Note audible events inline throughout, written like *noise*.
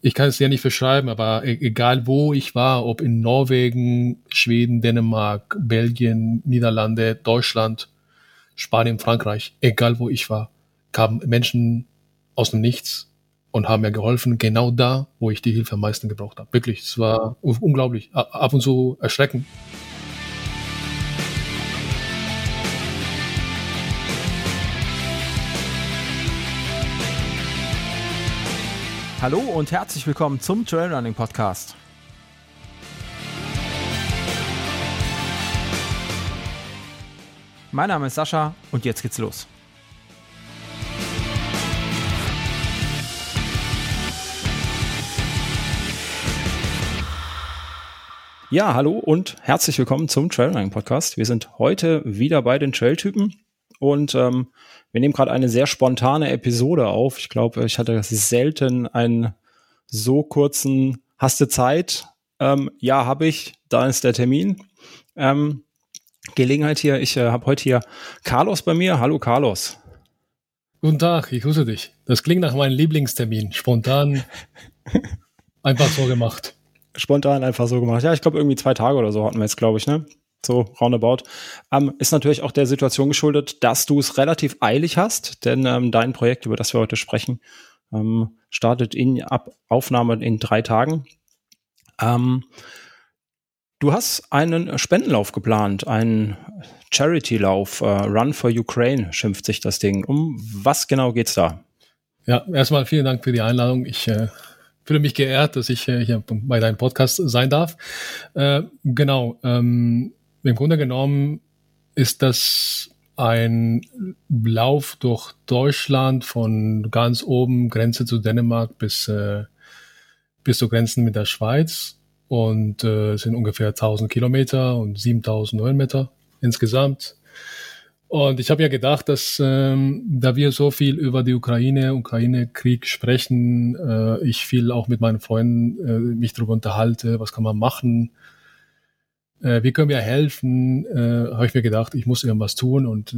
Ich kann es ja nicht beschreiben, aber e-, egal wo ich war, ob in Norwegen, Schweden, Dänemark, Belgien, Niederlande, Deutschland, Spanien, Frankreich, egal wo ich war, kamen Menschen aus dem Nichts und haben mir geholfen, genau da, wo ich die Hilfe am meisten gebraucht habe. Wirklich, es war unglaublich, ab und zu erschreckend. Hallo und herzlich willkommen zum Trailrunning Podcast. Mein Name ist Sascha und jetzt geht's los. Ja, hallo und herzlich willkommen zum Trailrunning Podcast. Wir sind heute wieder bei den Trailtypen und ähm, wir nehmen gerade eine sehr spontane Episode auf. Ich glaube, ich hatte selten einen so kurzen Hast du Zeit? Ähm, ja, habe ich. Da ist der Termin. Ähm, Gelegenheit hier. Ich äh, habe heute hier Carlos bei mir. Hallo Carlos. Guten Tag, ich grüße dich. Das klingt nach meinem Lieblingstermin. Spontan *laughs* einfach so gemacht. Spontan einfach so gemacht. Ja, ich glaube irgendwie zwei Tage oder so hatten wir jetzt, glaube ich, ne? So roundabout. Ähm, ist natürlich auch der Situation geschuldet, dass du es relativ eilig hast, denn ähm, dein Projekt, über das wir heute sprechen, ähm, startet in ab Aufnahme in drei Tagen. Ähm, du hast einen Spendenlauf geplant, einen Charity-Lauf, äh, Run for Ukraine schimpft sich das Ding. Um was genau geht's da? Ja, erstmal vielen Dank für die Einladung. Ich äh, fühle mich geehrt, dass ich äh, hier bei deinem Podcast sein darf. Äh, genau. Im Grunde genommen ist das ein Lauf durch Deutschland von ganz oben, Grenze zu Dänemark bis, äh, bis zu Grenzen mit der Schweiz und äh, sind ungefähr 1000 Kilometer und 7000 Höhenmeter insgesamt. Und ich habe ja gedacht, dass ähm, da wir so viel über die Ukraine, Ukraine-Krieg sprechen, äh, ich viel auch mit meinen Freunden äh, mich darüber unterhalte, was kann man machen, äh, wie können wir helfen, äh, habe ich mir gedacht, ich muss irgendwas tun und äh,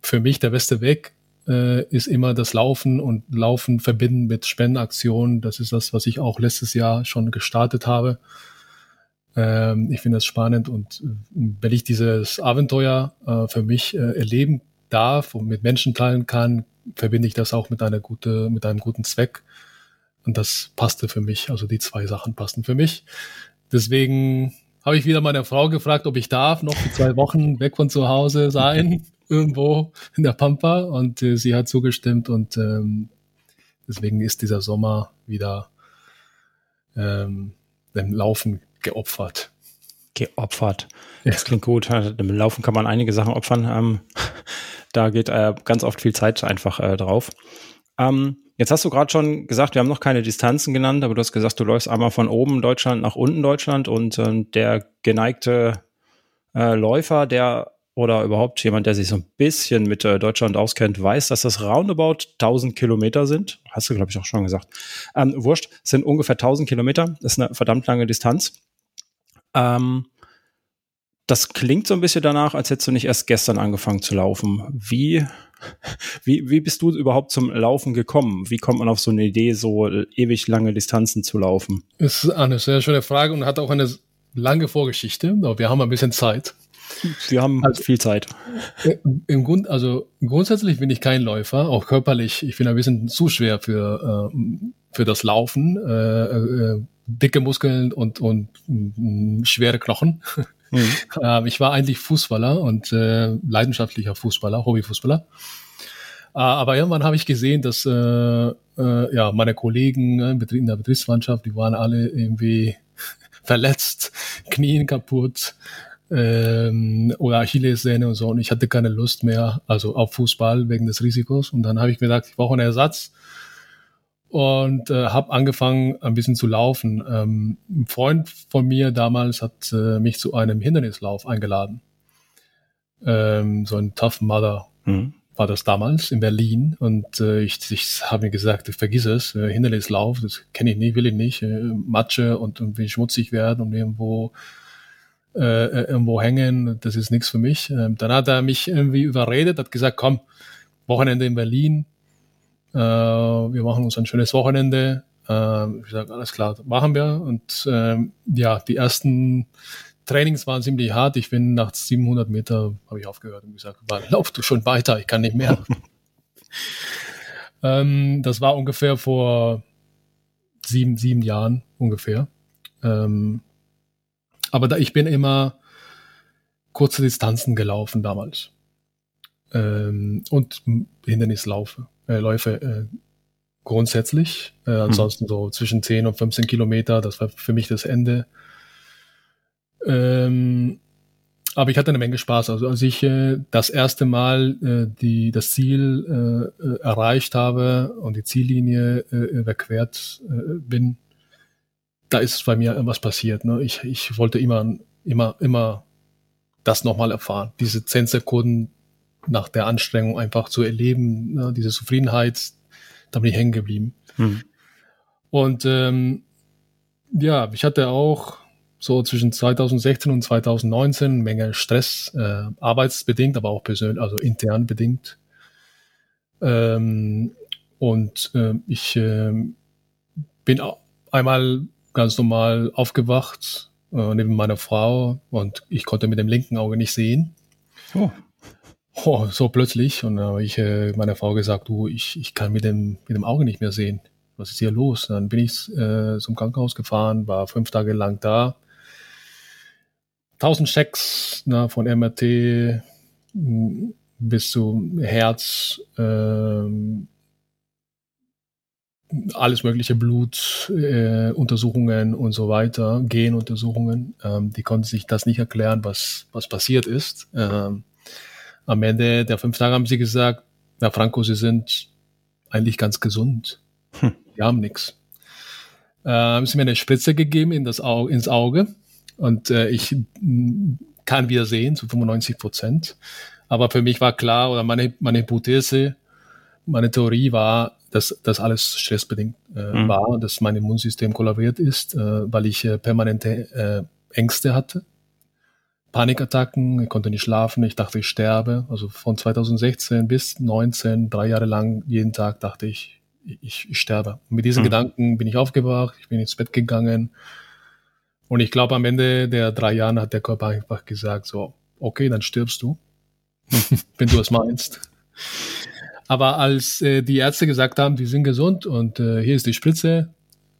für mich der beste Weg äh, ist immer das Laufen und Laufen verbinden mit Spendenaktionen. Das ist das, was ich auch letztes Jahr schon gestartet habe. Ähm, ich finde das spannend und äh, wenn ich dieses Abenteuer äh, für mich äh, erleben darf und mit Menschen teilen kann, verbinde ich das auch mit einer gute, mit einem guten Zweck. Und das passte für mich. Also die zwei Sachen passten für mich. Deswegen habe ich wieder meine Frau gefragt, ob ich darf, noch für zwei Wochen weg von zu Hause sein, *laughs* irgendwo in der Pampa. Und äh, sie hat zugestimmt und ähm, deswegen ist dieser Sommer wieder ähm, dem Laufen geopfert. Geopfert. Das klingt gut. Im Laufen kann man einige Sachen opfern. Ähm, *laughs* da geht äh, ganz oft viel Zeit einfach äh, drauf. Ähm, Jetzt hast du gerade schon gesagt, wir haben noch keine Distanzen genannt, aber du hast gesagt, du läufst einmal von oben Deutschland nach unten Deutschland und äh, der geneigte äh, Läufer, der oder überhaupt jemand, der sich so ein bisschen mit äh, Deutschland auskennt, weiß, dass das roundabout 1000 Kilometer sind. Hast du, glaube ich, auch schon gesagt. Ähm, wurscht, sind ungefähr 1000 Kilometer. Das ist eine verdammt lange Distanz. Ähm, das klingt so ein bisschen danach, als hättest du nicht erst gestern angefangen zu laufen. Wie wie, wie bist du überhaupt zum Laufen gekommen? Wie kommt man auf so eine Idee, so ewig lange Distanzen zu laufen? Das ist eine sehr schöne Frage und hat auch eine lange Vorgeschichte, aber wir haben ein bisschen Zeit. Wir haben also, viel Zeit. Äh, Im Grund, also grundsätzlich bin ich kein Läufer, auch körperlich. Ich bin ein bisschen zu schwer für, äh, für das Laufen. Äh, äh, dicke Muskeln und, und äh, schwere Knochen. *laughs* Mhm. Ähm, ich war eigentlich Fußballer und äh, leidenschaftlicher Fußballer, Hobbyfußballer. Äh, aber irgendwann habe ich gesehen, dass äh, äh, ja meine Kollegen äh, in der Betriebsmannschaft, die waren alle irgendwie *laughs* verletzt, Knien kaputt ähm, oder Achillessehne und so. Und ich hatte keine Lust mehr, also auf Fußball wegen des Risikos. Und dann habe ich mir gedacht, ich brauche einen Ersatz und äh, habe angefangen ein bisschen zu laufen. Ähm, ein Freund von mir damals hat äh, mich zu einem Hindernislauf eingeladen. Ähm, so ein Tough Mother mhm. war das damals in Berlin und äh, ich, ich habe mir gesagt, vergiss es, äh, Hindernislauf, das kenne ich nicht, will ich nicht, äh, Matsche und irgendwie schmutzig werden und irgendwo äh, äh, irgendwo hängen, das ist nichts für mich. Ähm, dann hat er mich irgendwie überredet, hat gesagt, komm, Wochenende in Berlin, äh, wir machen uns ein schönes Wochenende. Ähm, ich sage, alles klar, machen wir. Und ähm, ja, die ersten Trainings waren ziemlich hart. Ich bin nach 700 Meter, habe ich aufgehört und gesagt, lauf du schon weiter, ich kann nicht mehr. *laughs* ähm, das war ungefähr vor sieben, sieben Jahren ungefähr. Ähm, aber da, ich bin immer kurze Distanzen gelaufen damals. Ähm, und Hindernislaufe, äh, Läufe äh, grundsätzlich. Äh, hm. ansonsten so zwischen 10 und 15 Kilometer, das war für mich das Ende. Ähm, aber ich hatte eine Menge Spaß. Also als ich äh, das erste Mal äh, die, das Ziel äh, äh erreicht habe und die Ziellinie äh, überquert äh, bin, da ist bei mir irgendwas passiert. Ne? Ich, ich wollte immer, immer, immer das nochmal erfahren. Diese zehn Sekunden nach der Anstrengung einfach zu erleben, ne? diese Zufriedenheit, da bin ich hängen geblieben. Hm. Und ähm, ja, ich hatte auch so zwischen 2016 und 2019 eine Menge Stress, äh, arbeitsbedingt, aber auch persönlich, also intern bedingt. Ähm, und äh, ich äh, bin einmal ganz normal aufgewacht äh, neben meiner Frau und ich konnte mit dem linken Auge nicht sehen. Oh. Oh, so plötzlich. Und dann habe ich äh, meiner Frau gesagt, du, ich, ich kann mit dem, mit dem Auge nicht mehr sehen. Was ist hier los? Und dann bin ich äh, zum Krankenhaus gefahren, war fünf Tage lang da. Tausend Checks na, von MRT bis zu Herz, ähm, alles mögliche Blutuntersuchungen äh, und so weiter, Genuntersuchungen. Ähm, die konnten sich das nicht erklären, was, was passiert ist. Ähm, am Ende der fünf Tage haben sie gesagt, na Franco, Sie sind eigentlich ganz gesund. Hm. Wir haben nichts. Äh, haben sie mir eine Spritze gegeben in das Au ins Auge und äh, ich kann wieder sehen zu 95 Prozent. Aber für mich war klar, oder meine, meine Hypothese, meine Theorie war, dass das alles stressbedingt äh, mhm. war, dass mein Immunsystem kollabiert ist, äh, weil ich äh, permanente äh, Ängste hatte. Panikattacken, ich konnte nicht schlafen, ich dachte, ich sterbe. Also von 2016 bis 19, drei Jahre lang, jeden Tag dachte ich, ich, ich sterbe. Und mit diesen mhm. Gedanken bin ich aufgewacht, ich bin ins Bett gegangen. Und ich glaube, am Ende der drei Jahre hat der Körper einfach gesagt, so, okay, dann stirbst du, *laughs* wenn du es meinst. Aber als äh, die Ärzte gesagt haben, die sind gesund und äh, hier ist die Spritze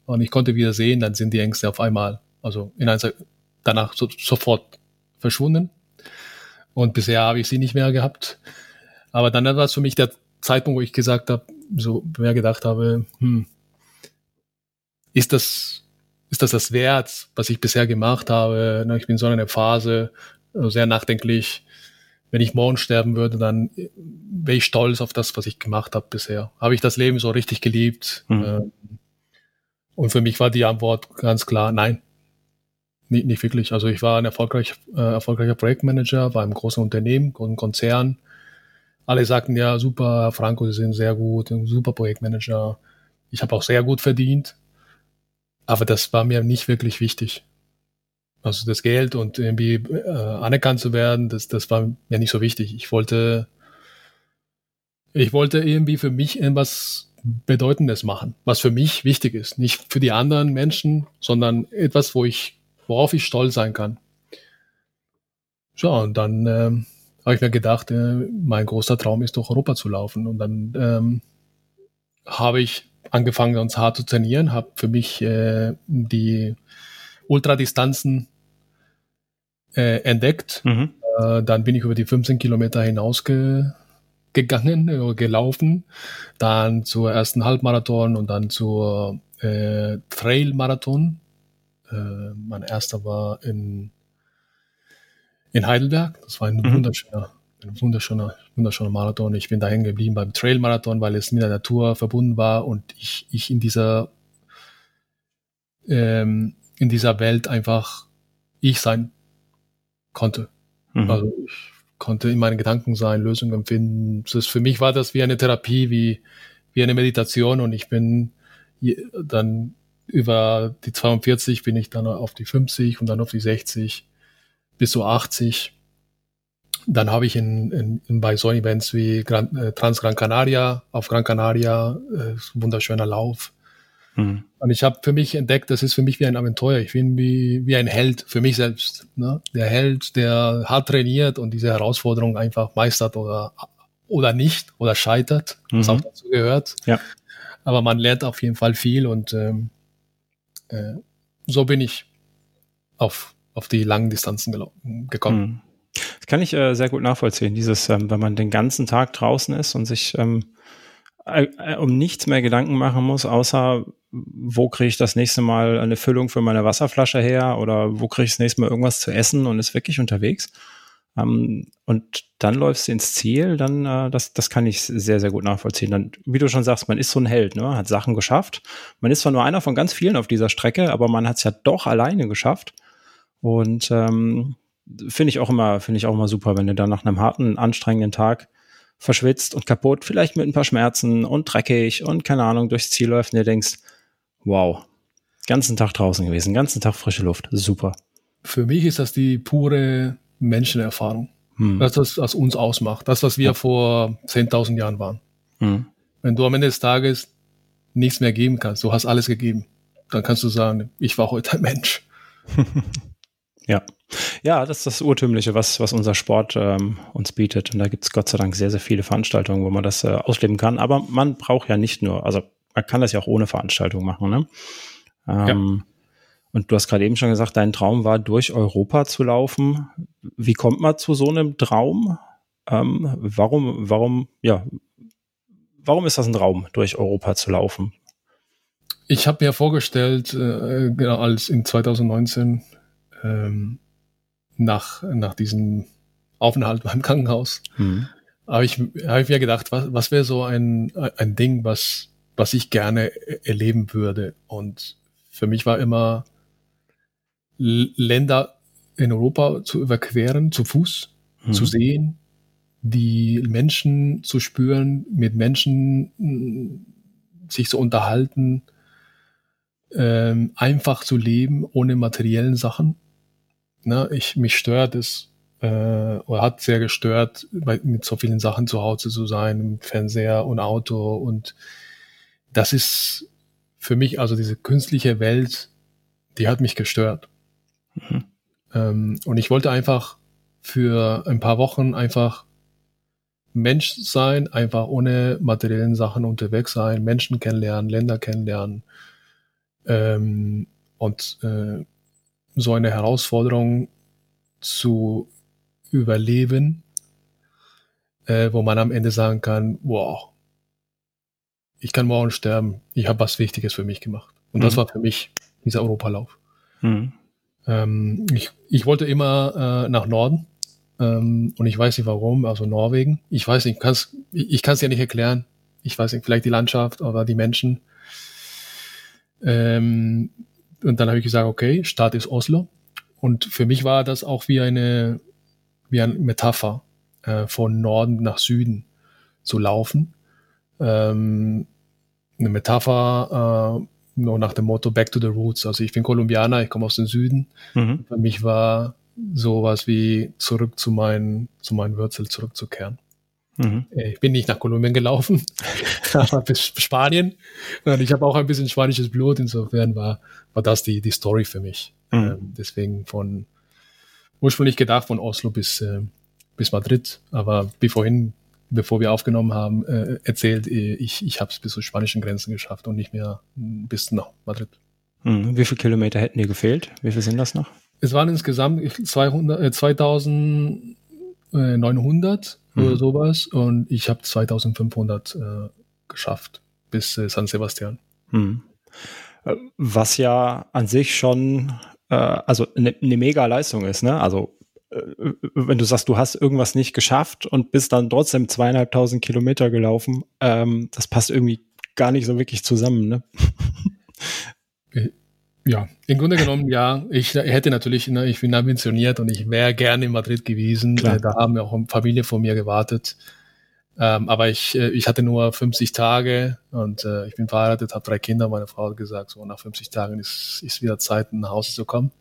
und ich konnte wieder sehen, dann sind die Ängste auf einmal, also in einer, danach so, sofort verschwunden. Und bisher habe ich sie nicht mehr gehabt. Aber dann war es für mich der Zeitpunkt, wo ich gesagt habe, so mehr gedacht habe, hm, ist das, ist das das wert, was ich bisher gemacht habe? Ich bin so in einer Phase, also sehr nachdenklich. Wenn ich morgen sterben würde, dann wäre ich stolz auf das, was ich gemacht habe bisher. Habe ich das Leben so richtig geliebt? Mhm. Und für mich war die Antwort ganz klar, nein, nicht, nicht wirklich. Also ich war ein erfolgreich, äh, erfolgreicher Projektmanager bei einem großen Unternehmen, großen Konzern. Alle sagten ja, super, Franco, Sie sind sehr gut, ein super Projektmanager. Ich habe auch sehr gut verdient. Aber das war mir nicht wirklich wichtig. Also das Geld und irgendwie äh, anerkannt zu werden, das, das war mir nicht so wichtig. Ich wollte, ich wollte irgendwie für mich etwas Bedeutendes machen, was für mich wichtig ist. Nicht für die anderen Menschen, sondern etwas, wo ich worauf ich stolz sein kann. So, und dann ähm, habe ich mir gedacht, äh, mein großer Traum ist durch Europa zu laufen. Und dann ähm, habe ich angefangen, ganz hart zu trainieren, habe für mich äh, die Ultradistanzen äh, entdeckt. Mhm. Äh, dann bin ich über die 15 Kilometer hinausgegangen, äh, gelaufen, dann zur ersten Halbmarathon und dann zur äh, Trail-Marathon äh, mein erster war in, in Heidelberg. Das war ein mhm. wunderschöner, ein wunderschöner, wunderschöner Marathon. Ich bin da hängen geblieben beim Trail-Marathon, weil es mit der Natur verbunden war und ich, ich in dieser, ähm, in dieser Welt einfach ich sein konnte. Mhm. Also ich konnte in meinen Gedanken sein, Lösungen finden. Das für mich war das wie eine Therapie, wie, wie eine Meditation und ich bin dann über die 42 bin ich dann auf die 50 und dann auf die 60 bis zu 80. Dann habe ich in, in, in bei so Events wie Gran, äh, Trans Gran Canaria, auf Gran Canaria, äh, wunderschöner Lauf. Mhm. Und ich habe für mich entdeckt, das ist für mich wie ein Abenteuer. Ich bin wie, wie ein Held für mich selbst. Ne? Der Held, der hart trainiert und diese Herausforderung einfach meistert oder, oder nicht oder scheitert, was mhm. auch dazu gehört. Ja. Aber man lernt auf jeden Fall viel und ähm, äh, so bin ich auf, auf die langen Distanzen gekommen. Mhm. Das kann ich äh, sehr gut nachvollziehen, dieses, ähm, wenn man den ganzen Tag draußen ist und sich ähm, äh, äh, um nichts mehr Gedanken machen muss, außer wo kriege ich das nächste Mal eine Füllung für meine Wasserflasche her oder wo kriege ich das nächste Mal irgendwas zu essen und ist wirklich unterwegs. Ähm, und dann läufst du ins Ziel, dann äh, das, das kann ich sehr, sehr gut nachvollziehen. Dann, wie du schon sagst, man ist so ein Held, ne? hat Sachen geschafft. Man ist zwar nur einer von ganz vielen auf dieser Strecke, aber man hat es ja doch alleine geschafft. Und ähm, finde ich auch immer, ich auch immer super, wenn du dann nach einem harten, anstrengenden Tag verschwitzt und kaputt, vielleicht mit ein paar Schmerzen und dreckig und keine Ahnung durchs Ziel läuft und dir denkst, wow, ganzen Tag draußen gewesen, ganzen Tag frische Luft, super. Für mich ist das die pure Menschenerfahrung. Hm. Das, was, was uns ausmacht. Das, was wir ja. vor 10.000 Jahren waren. Hm. Wenn du am Ende des Tages nichts mehr geben kannst, du hast alles gegeben, dann kannst du sagen, ich war heute ein Mensch. *laughs* ja. Ja, das ist das Urtümliche, was, was unser Sport ähm, uns bietet. Und da gibt es Gott sei Dank sehr, sehr viele Veranstaltungen, wo man das äh, ausleben kann. Aber man braucht ja nicht nur, also man kann das ja auch ohne Veranstaltung machen. Ne? Ähm, ja. Und du hast gerade eben schon gesagt, dein Traum war, durch Europa zu laufen. Wie kommt man zu so einem Traum? Ähm, warum, warum, ja, warum ist das ein Traum, durch Europa zu laufen? Ich habe mir vorgestellt, äh, genau als in 2019 ähm, nach, nach diesem Aufenthalt *laughs* beim Krankenhaus, mhm. habe ich, hab ich mir gedacht, was, was wäre so ein, ein Ding, was, was ich gerne erleben würde. Und für mich war immer Länder in Europa zu überqueren, zu Fuß, mhm. zu sehen, die Menschen zu spüren, mit Menschen mm, sich zu unterhalten, ähm, einfach zu leben ohne materiellen Sachen. Na, ich, mich stört es, äh, oder hat sehr gestört, bei, mit so vielen Sachen zu Hause zu sein, Fernseher und Auto und das ist für mich, also diese künstliche Welt, die hat mich gestört. Mhm. Ähm, und ich wollte einfach für ein paar Wochen einfach Mensch sein, einfach ohne materiellen Sachen unterwegs sein, Menschen kennenlernen, Länder kennenlernen ähm, und äh, so eine Herausforderung zu überleben, äh, wo man am Ende sagen kann, wow, ich kann morgen sterben, ich habe was Wichtiges für mich gemacht. Und mhm. das war für mich dieser Europalauf. Mhm. Ähm, ich, ich wollte immer äh, nach Norden ähm, und ich weiß nicht warum, also Norwegen. Ich weiß nicht, kann's, ich, kann es ja nicht erklären. Ich weiß nicht, vielleicht die Landschaft oder die Menschen. Ähm, und dann habe ich gesagt, okay, Stadt ist Oslo. Und für mich war das auch wie eine, wie eine Metapher, äh, von Norden nach Süden zu laufen. Ähm, eine Metapher äh, nur nach dem Motto Back to the Roots. Also ich bin Kolumbianer, ich komme aus dem Süden. Mhm. Für mich war sowas wie zurück zu meinen, zu meinen Wurzeln zurückzukehren. Mhm. Äh, ich bin nicht nach Kolumbien gelaufen, *laughs* aber bis Spanien. Und ich habe auch ein bisschen spanisches Blut, insofern war, war das die, die Story für mich. Mhm. Ähm, deswegen von ursprünglich gedacht von Oslo bis, äh, bis Madrid, aber wie vorhin bevor wir aufgenommen haben, äh, erzählt, äh, ich, ich habe es bis zur spanischen Grenzen geschafft und nicht mehr hm, bis nach Madrid. Hm. Wie viele Kilometer hätten dir gefehlt? Wie viel sind das noch? Es waren insgesamt 200, äh, 2900 mhm. oder sowas und ich habe 2500 äh, geschafft bis äh, San Sebastian. Mhm. Was ja an sich schon äh, also eine ne mega Leistung ist, ne? Also äh, wenn du sagst, du hast irgendwas nicht geschafft und bist dann trotzdem zweieinhalbtausend Kilometer gelaufen, ähm, das passt irgendwie gar nicht so wirklich zusammen, ne? *laughs* Äh, ja, im Grunde genommen, ja. Ich hätte natürlich, ne, ich bin ambitioniert und ich wäre gerne in Madrid gewesen. Klar. Äh, da haben auch eine Familie von mir gewartet. Ähm, aber ich, ich hatte nur 50 Tage und äh, ich bin verheiratet, habe drei Kinder. Meine Frau hat gesagt, so nach 50 Tagen ist, ist wieder Zeit, nach Hause zu kommen.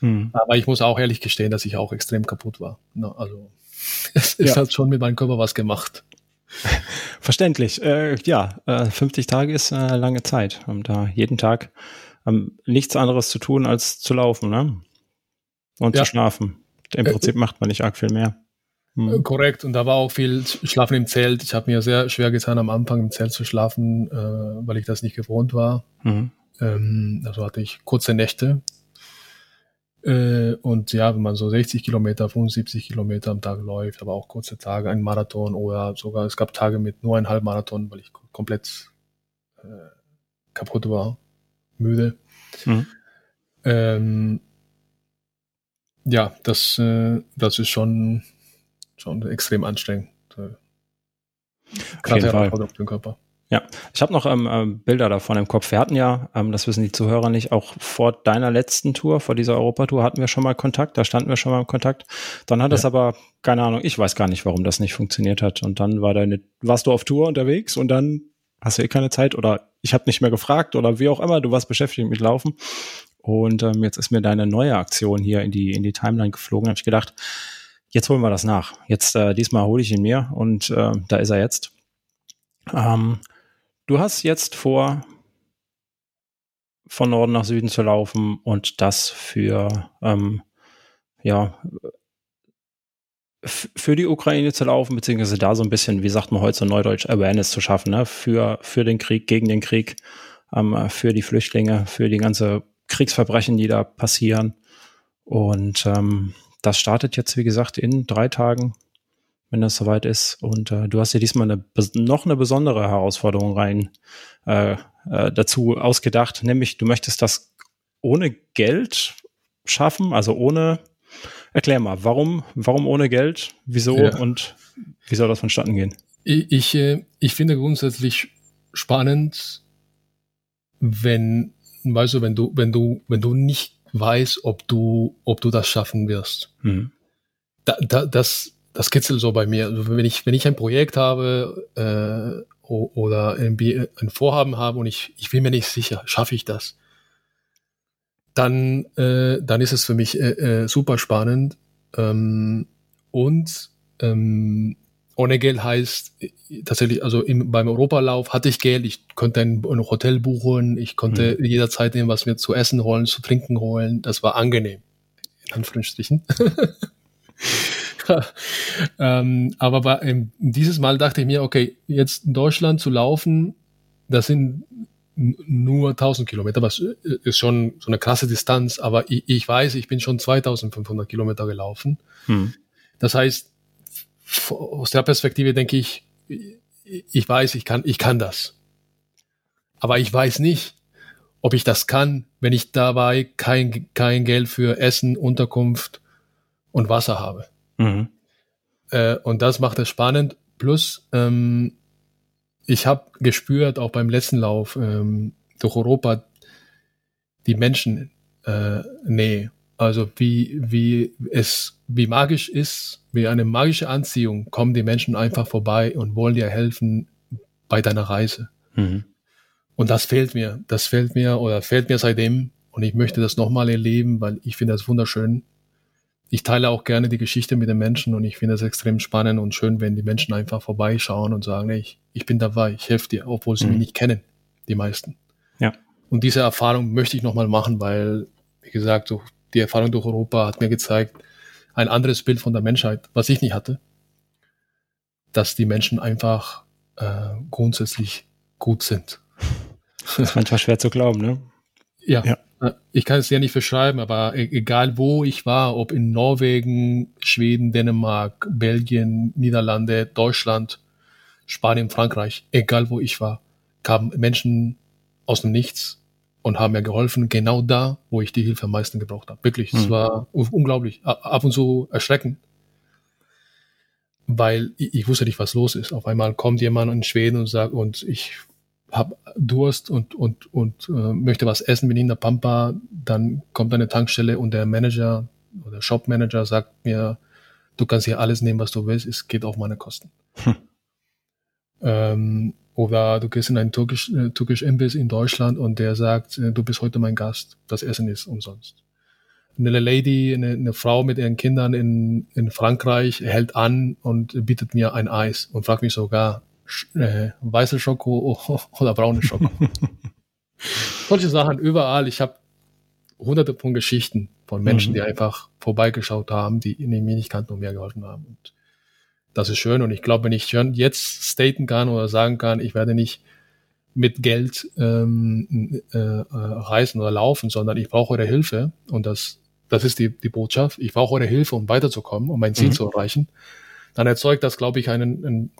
Hm. Aber ich muss auch ehrlich gestehen, dass ich auch extrem kaputt war. Also *laughs* es, es ja. hat schon mit meinem Körper was gemacht. *laughs* Verständlich. Äh, ja, äh, 50 Tage ist äh, lange Zeit, um da jeden Tag ähm, nichts anderes zu tun, als zu laufen ne? und ja. zu schlafen. Im äh, Prinzip macht man nicht arg viel mehr. Hm. Korrekt, und da war auch viel Schlafen im Zelt. Ich habe mir sehr schwer getan, am Anfang im Zelt zu schlafen, äh, weil ich das nicht gewohnt war. Mhm. Ähm, also hatte ich kurze Nächte. Äh, und ja, wenn man so 60 Kilometer, 75 Kilometer am Tag läuft, aber auch kurze Tage, ein Marathon oder sogar, es gab Tage mit nur ein halb Marathon, weil ich komplett äh, kaputt war, müde. Mhm. Ähm, ja, das, äh, das ist schon, schon extrem anstrengend. Gerade Herausforderung auf den Körper. Ja, ich habe noch ähm, ähm, Bilder davon im Kopf. Wir hatten ja, ähm, das wissen die Zuhörer nicht, auch vor deiner letzten Tour, vor dieser Europatour hatten wir schon mal Kontakt, da standen wir schon mal im Kontakt. Dann hat es ja. aber, keine Ahnung, ich weiß gar nicht, warum das nicht funktioniert hat. Und dann war deine, warst du auf Tour unterwegs und dann hast du eh keine Zeit oder ich habe nicht mehr gefragt oder wie auch immer, du warst beschäftigt mit Laufen. Und ähm, jetzt ist mir deine neue Aktion hier in die, in die Timeline geflogen. habe ich gedacht, jetzt holen wir das nach. Jetzt, äh, diesmal hole ich ihn mir und äh, da ist er jetzt. Ähm, Du hast jetzt vor, von Norden nach Süden zu laufen und das für, ähm, ja, für die Ukraine zu laufen, beziehungsweise da so ein bisschen, wie sagt man heute so neudeutsch, Awareness zu schaffen, ne? für, für den Krieg, gegen den Krieg, ähm, für die Flüchtlinge, für die ganze Kriegsverbrechen, die da passieren. Und ähm, das startet jetzt, wie gesagt, in drei Tagen wenn das soweit ist. Und äh, du hast dir diesmal eine, noch eine besondere Herausforderung rein äh, äh, dazu ausgedacht, nämlich du möchtest das ohne Geld schaffen, also ohne. Erklär mal, warum, warum ohne Geld, wieso ja. und wie soll das vonstatten gehen? Ich, ich, äh, ich finde grundsätzlich spannend, wenn, weißt du, wenn du, wenn du, wenn du nicht weißt, ob du, ob du das schaffen wirst. Mhm. Da, da, das, das kitzelt so bei mir. Also wenn ich, wenn ich ein Projekt habe äh, oder irgendwie ein Vorhaben habe und ich, ich bin mir nicht sicher, schaffe ich das, dann, äh, dann ist es für mich äh, äh, super spannend. Ähm, und ähm, ohne Geld heißt äh, tatsächlich, also im, beim Europalauf hatte ich Geld, ich konnte ein, ein Hotel buchen, ich konnte mhm. jederzeit nehmen, was mir zu essen holen, zu trinken holen. Das war angenehm. In Anführungsstrichen. *laughs* *laughs* ähm, aber bei, ähm, dieses Mal dachte ich mir, okay, jetzt in Deutschland zu laufen, das sind nur 1000 Kilometer, was äh, ist schon so eine krasse Distanz, aber ich, ich weiß, ich bin schon 2500 Kilometer gelaufen. Hm. Das heißt, aus der Perspektive denke ich, ich weiß, ich kann, ich kann das. Aber ich weiß nicht, ob ich das kann, wenn ich dabei kein, kein Geld für Essen, Unterkunft und Wasser habe. Mhm. Äh, und das macht es spannend. Plus, ähm, ich habe gespürt, auch beim letzten Lauf ähm, durch Europa, die Menschen äh, Nähe. Also wie, wie es, wie magisch ist, wie eine magische Anziehung, kommen die Menschen einfach vorbei und wollen dir helfen bei deiner Reise. Mhm. Und das fehlt mir. Das fehlt mir oder fehlt mir seitdem. Und ich möchte das nochmal erleben, weil ich finde das wunderschön ich teile auch gerne die Geschichte mit den Menschen und ich finde es extrem spannend und schön, wenn die Menschen einfach vorbeischauen und sagen, ich, ich bin dabei, ich helfe dir, obwohl sie mhm. mich nicht kennen, die meisten. Ja. Und diese Erfahrung möchte ich nochmal machen, weil, wie gesagt, so die Erfahrung durch Europa hat mir gezeigt, ein anderes Bild von der Menschheit, was ich nicht hatte, dass die Menschen einfach äh, grundsätzlich gut sind. Das ist manchmal schwer zu glauben, ne? Ja. ja. Ich kann es ja nicht beschreiben, aber e-, egal wo ich war, ob in Norwegen, Schweden, Dänemark, Belgien, Niederlande, Deutschland, Spanien, Frankreich, egal wo ich war, kamen Menschen aus dem Nichts und haben mir geholfen, genau da, wo ich die Hilfe am meisten gebraucht habe. Wirklich, es mhm. war unglaublich, ab und zu erschreckend, weil ich, wusste nicht, was los ist. Auf einmal kommt jemand in Schweden und sagt, und ich habe Durst und, und, und äh, möchte was essen, bin in der Pampa, dann kommt eine Tankstelle und der Manager oder Shopmanager sagt mir, du kannst hier alles nehmen, was du willst, es geht auf meine Kosten. Hm. Ähm, oder du gehst in einen türkisch, äh, türkisch Imbiss in Deutschland und der sagt, äh, du bist heute mein Gast, das Essen ist umsonst. Eine Lady, eine, eine Frau mit ihren Kindern in, in Frankreich hält an und bietet mir ein Eis und fragt mich sogar, äh, weiße Schoko *laughs* oder braune Schoko. *laughs* Solche Sachen überall. Ich habe hunderte von Geschichten von Menschen, mhm. die einfach vorbeigeschaut haben, die in nicht kannten und mir geholfen haben. Und das ist schön. Und ich glaube, wenn ich schon jetzt staten kann oder sagen kann, ich werde nicht mit Geld ähm, äh, äh, reisen oder laufen, sondern ich brauche eure Hilfe. Und das, das ist die, die Botschaft. Ich brauche eure Hilfe, um weiterzukommen, um mein Ziel mhm. zu erreichen. Dann erzeugt das, glaube ich, einen, einen,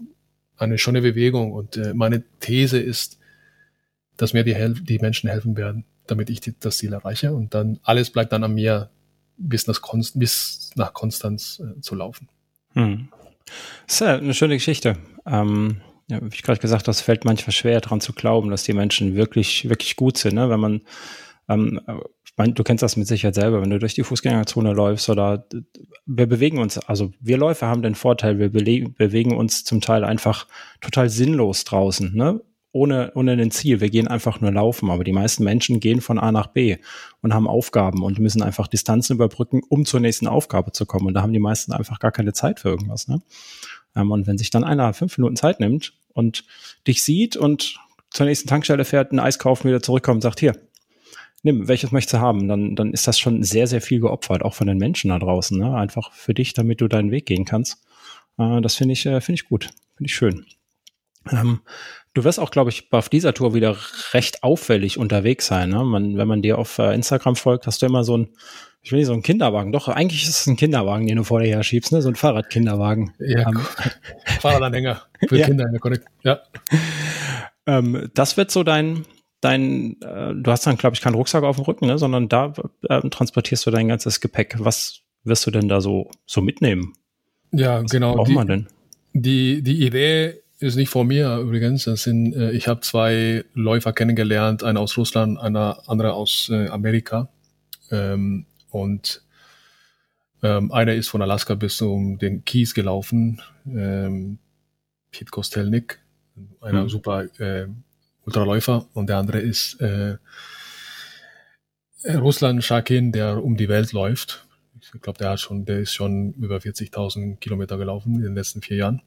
eine schöne Bewegung. Und äh, meine These ist, dass mir die, Hel die Menschen helfen werden, damit ich die, das Ziel erreiche. Und dann alles bleibt dann an mir, bis nach, Konst bis nach Konstanz äh, zu laufen. Hm. Das ist ja eine schöne Geschichte. Ähm, ja, wie ich gerade gesagt es fällt manchmal schwer, daran zu glauben, dass die Menschen wirklich, wirklich gut sind. Ne? Wenn man, ähm, du kennst das mit Sicherheit selber, wenn du durch die Fußgängerzone läufst oder wir bewegen uns, also wir Läufer haben den Vorteil, wir bewegen uns zum Teil einfach total sinnlos draußen. Ne? ohne, ohne ein Ziel. Wir gehen einfach nur laufen. Aber die meisten Menschen gehen von A nach B und haben Aufgaben und müssen einfach Distanzen überbrücken, um zur nächsten Aufgabe zu kommen. Und da haben die meisten einfach gar keine Zeit für irgendwas. Ne? Ähm, und wenn sich dann einer fünf Minuten Zeit nimmt und dich sieht und zur nächsten Tankstelle fährt, ein Eis kaufen, wieder zurückkommt und sagt, hier, nimm, welches möchtest du haben? Dann, dann ist das schon sehr, sehr viel geopfert, auch von den Menschen da draußen. Ne? Einfach für dich, damit du deinen Weg gehen kannst. Äh, das finde ich, äh, finde ich gut. Finde ich schön. Ähm, Du wirst auch, glaube ich, auf dieser Tour wieder recht auffällig unterwegs sein. Ne? Man, wenn man dir auf äh, Instagram folgt, hast du immer so ein, ich will nicht so ein Kinderwagen. Doch, eigentlich ist es ein Kinderwagen, den du vor dir her schiebst, ne? So ein Fahrradkinderwagen. Ja, ähm, *laughs* Fahrradanhänger für *laughs* ja. Kinder, korrekt. Ja. Ähm, das wird so dein, dein, äh, du hast dann, glaube ich, keinen Rucksack auf dem Rücken, ne? sondern da äh, transportierst du dein ganzes Gepäck. Was wirst du denn da so, so mitnehmen? Ja, Was genau. Was braucht man denn? Die, die Idee ist nicht von mir übrigens. Das sind, äh, ich habe zwei Läufer kennengelernt, einer aus Russland, einer andere aus äh, Amerika. Ähm, und ähm, einer ist von Alaska bis zum den Kies gelaufen, ähm, Pete Kostelnik, einer mhm. super äh, Ultraläufer, und der andere ist äh, Russland Shakin, der um die Welt läuft. Ich glaube, der hat schon, der ist schon über 40.000 Kilometer gelaufen in den letzten vier Jahren.